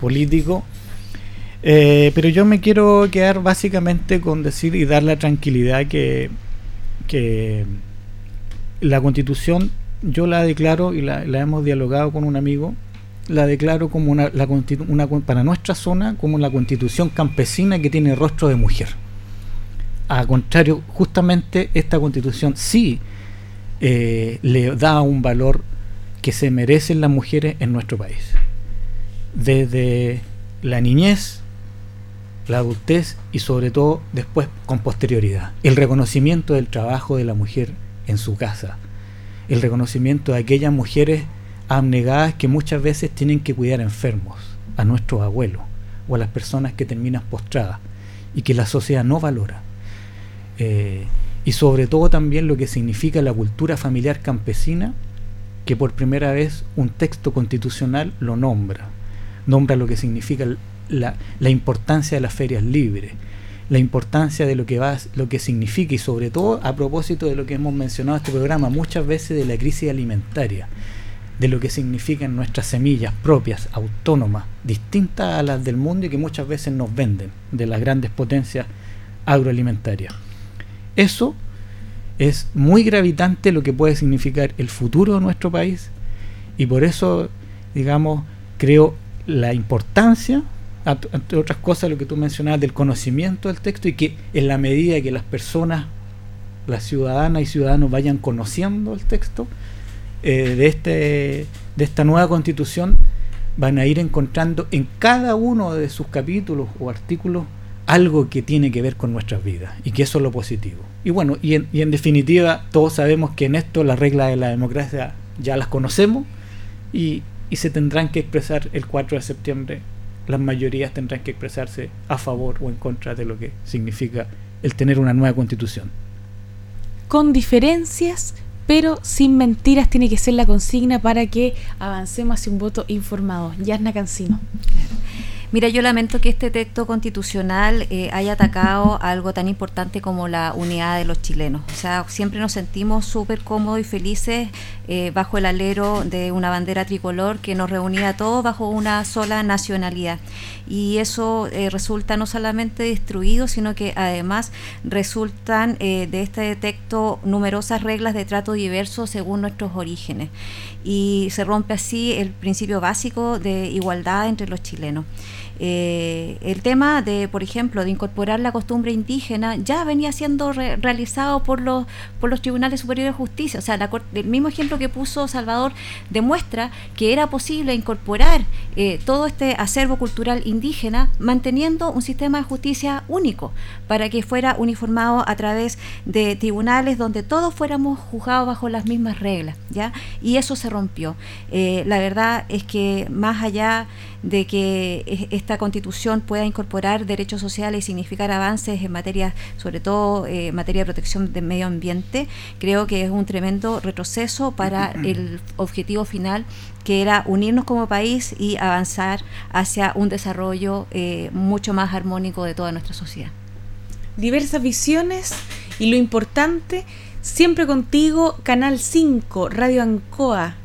político. Eh, pero yo me quiero quedar básicamente con decir y dar la tranquilidad que, la constitución yo la declaro y la, la hemos dialogado con un amigo, la declaro como una, la una, para nuestra zona como la constitución campesina que tiene rostro de mujer. A contrario, justamente esta constitución sí eh, le da un valor que se merecen las mujeres en nuestro país. Desde la niñez, la adultez y sobre todo después con posterioridad. El reconocimiento del trabajo de la mujer en su casa. El reconocimiento de aquellas mujeres abnegadas que muchas veces tienen que cuidar enfermos, a nuestros abuelos o a las personas que terminan postradas y que la sociedad no valora. Eh, y sobre todo también lo que significa la cultura familiar campesina, que por primera vez un texto constitucional lo nombra. Nombra lo que significa la, la importancia de las ferias libres, la importancia de lo que va, lo que significa y sobre todo a propósito de lo que hemos mencionado en este programa muchas veces de la crisis alimentaria, de lo que significan nuestras semillas propias, autónomas, distintas a las del mundo y que muchas veces nos venden de las grandes potencias agroalimentarias. Eso es muy gravitante lo que puede significar el futuro de nuestro país y por eso, digamos, creo la importancia, entre otras cosas, lo que tú mencionabas del conocimiento del texto y que en la medida que las personas, las ciudadanas y ciudadanos vayan conociendo el texto eh, de, este, de esta nueva constitución, van a ir encontrando en cada uno de sus capítulos o artículos algo que tiene que ver con nuestras vidas y que eso es lo positivo. Y bueno, y en, y en definitiva todos sabemos que en esto las reglas de la democracia ya las conocemos y, y se tendrán que expresar el 4 de septiembre. Las mayorías tendrán que expresarse a favor o en contra de lo que significa el tener una nueva constitución. Con diferencias, pero sin mentiras tiene que ser la consigna para que avancemos hacia un voto informado. Yasna Cancino. Mira, yo lamento que este texto constitucional eh, haya atacado algo tan importante como la unidad de los chilenos. O sea, siempre nos sentimos súper cómodos y felices eh, bajo el alero de una bandera tricolor que nos reunía a todos bajo una sola nacionalidad. Y eso eh, resulta no solamente destruido, sino que además resultan de este texto numerosas reglas de trato diverso según nuestros orígenes. Y se rompe así el principio básico de igualdad entre los chilenos. Eh, el tema de, por ejemplo, de incorporar la costumbre indígena ya venía siendo re- realizado por los, por los tribunales superiores de justicia. O sea, el mismo ejemplo que puso Salvador demuestra que era posible incorporar eh, todo este acervo cultural indígena manteniendo un sistema de justicia único para que fuera uniformado a través de tribunales donde todos fuéramos juzgados bajo las mismas reglas, ¿ya? Y eso se rompió. Eh, la verdad es que más allá de que e- esta constitución pueda incorporar derechos sociales y significar avances en materia, sobre todo eh, en materia de protección del medio ambiente, creo que es un tremendo retroceso para el objetivo final que era unirnos como país y avanzar hacia un desarrollo eh, mucho más armónico de toda nuestra sociedad. diversas visiones y lo importante, siempre contigo, Canal 5, Radio Ancoa,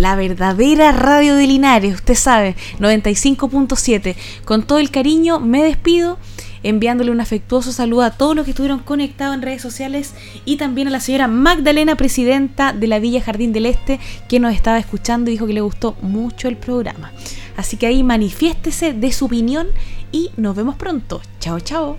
la verdadera radio de Linares, usted sabe, 95.7. Con todo el cariño me despido enviándole un afectuoso saludo a todos los que estuvieron conectados en redes sociales y también a la señora Magdalena, presidenta de la Villa Jardín del Este, que nos estaba escuchando y dijo que le gustó mucho el programa. Así que ahí manifiéstese de su opinión y nos vemos pronto. Chao, chao.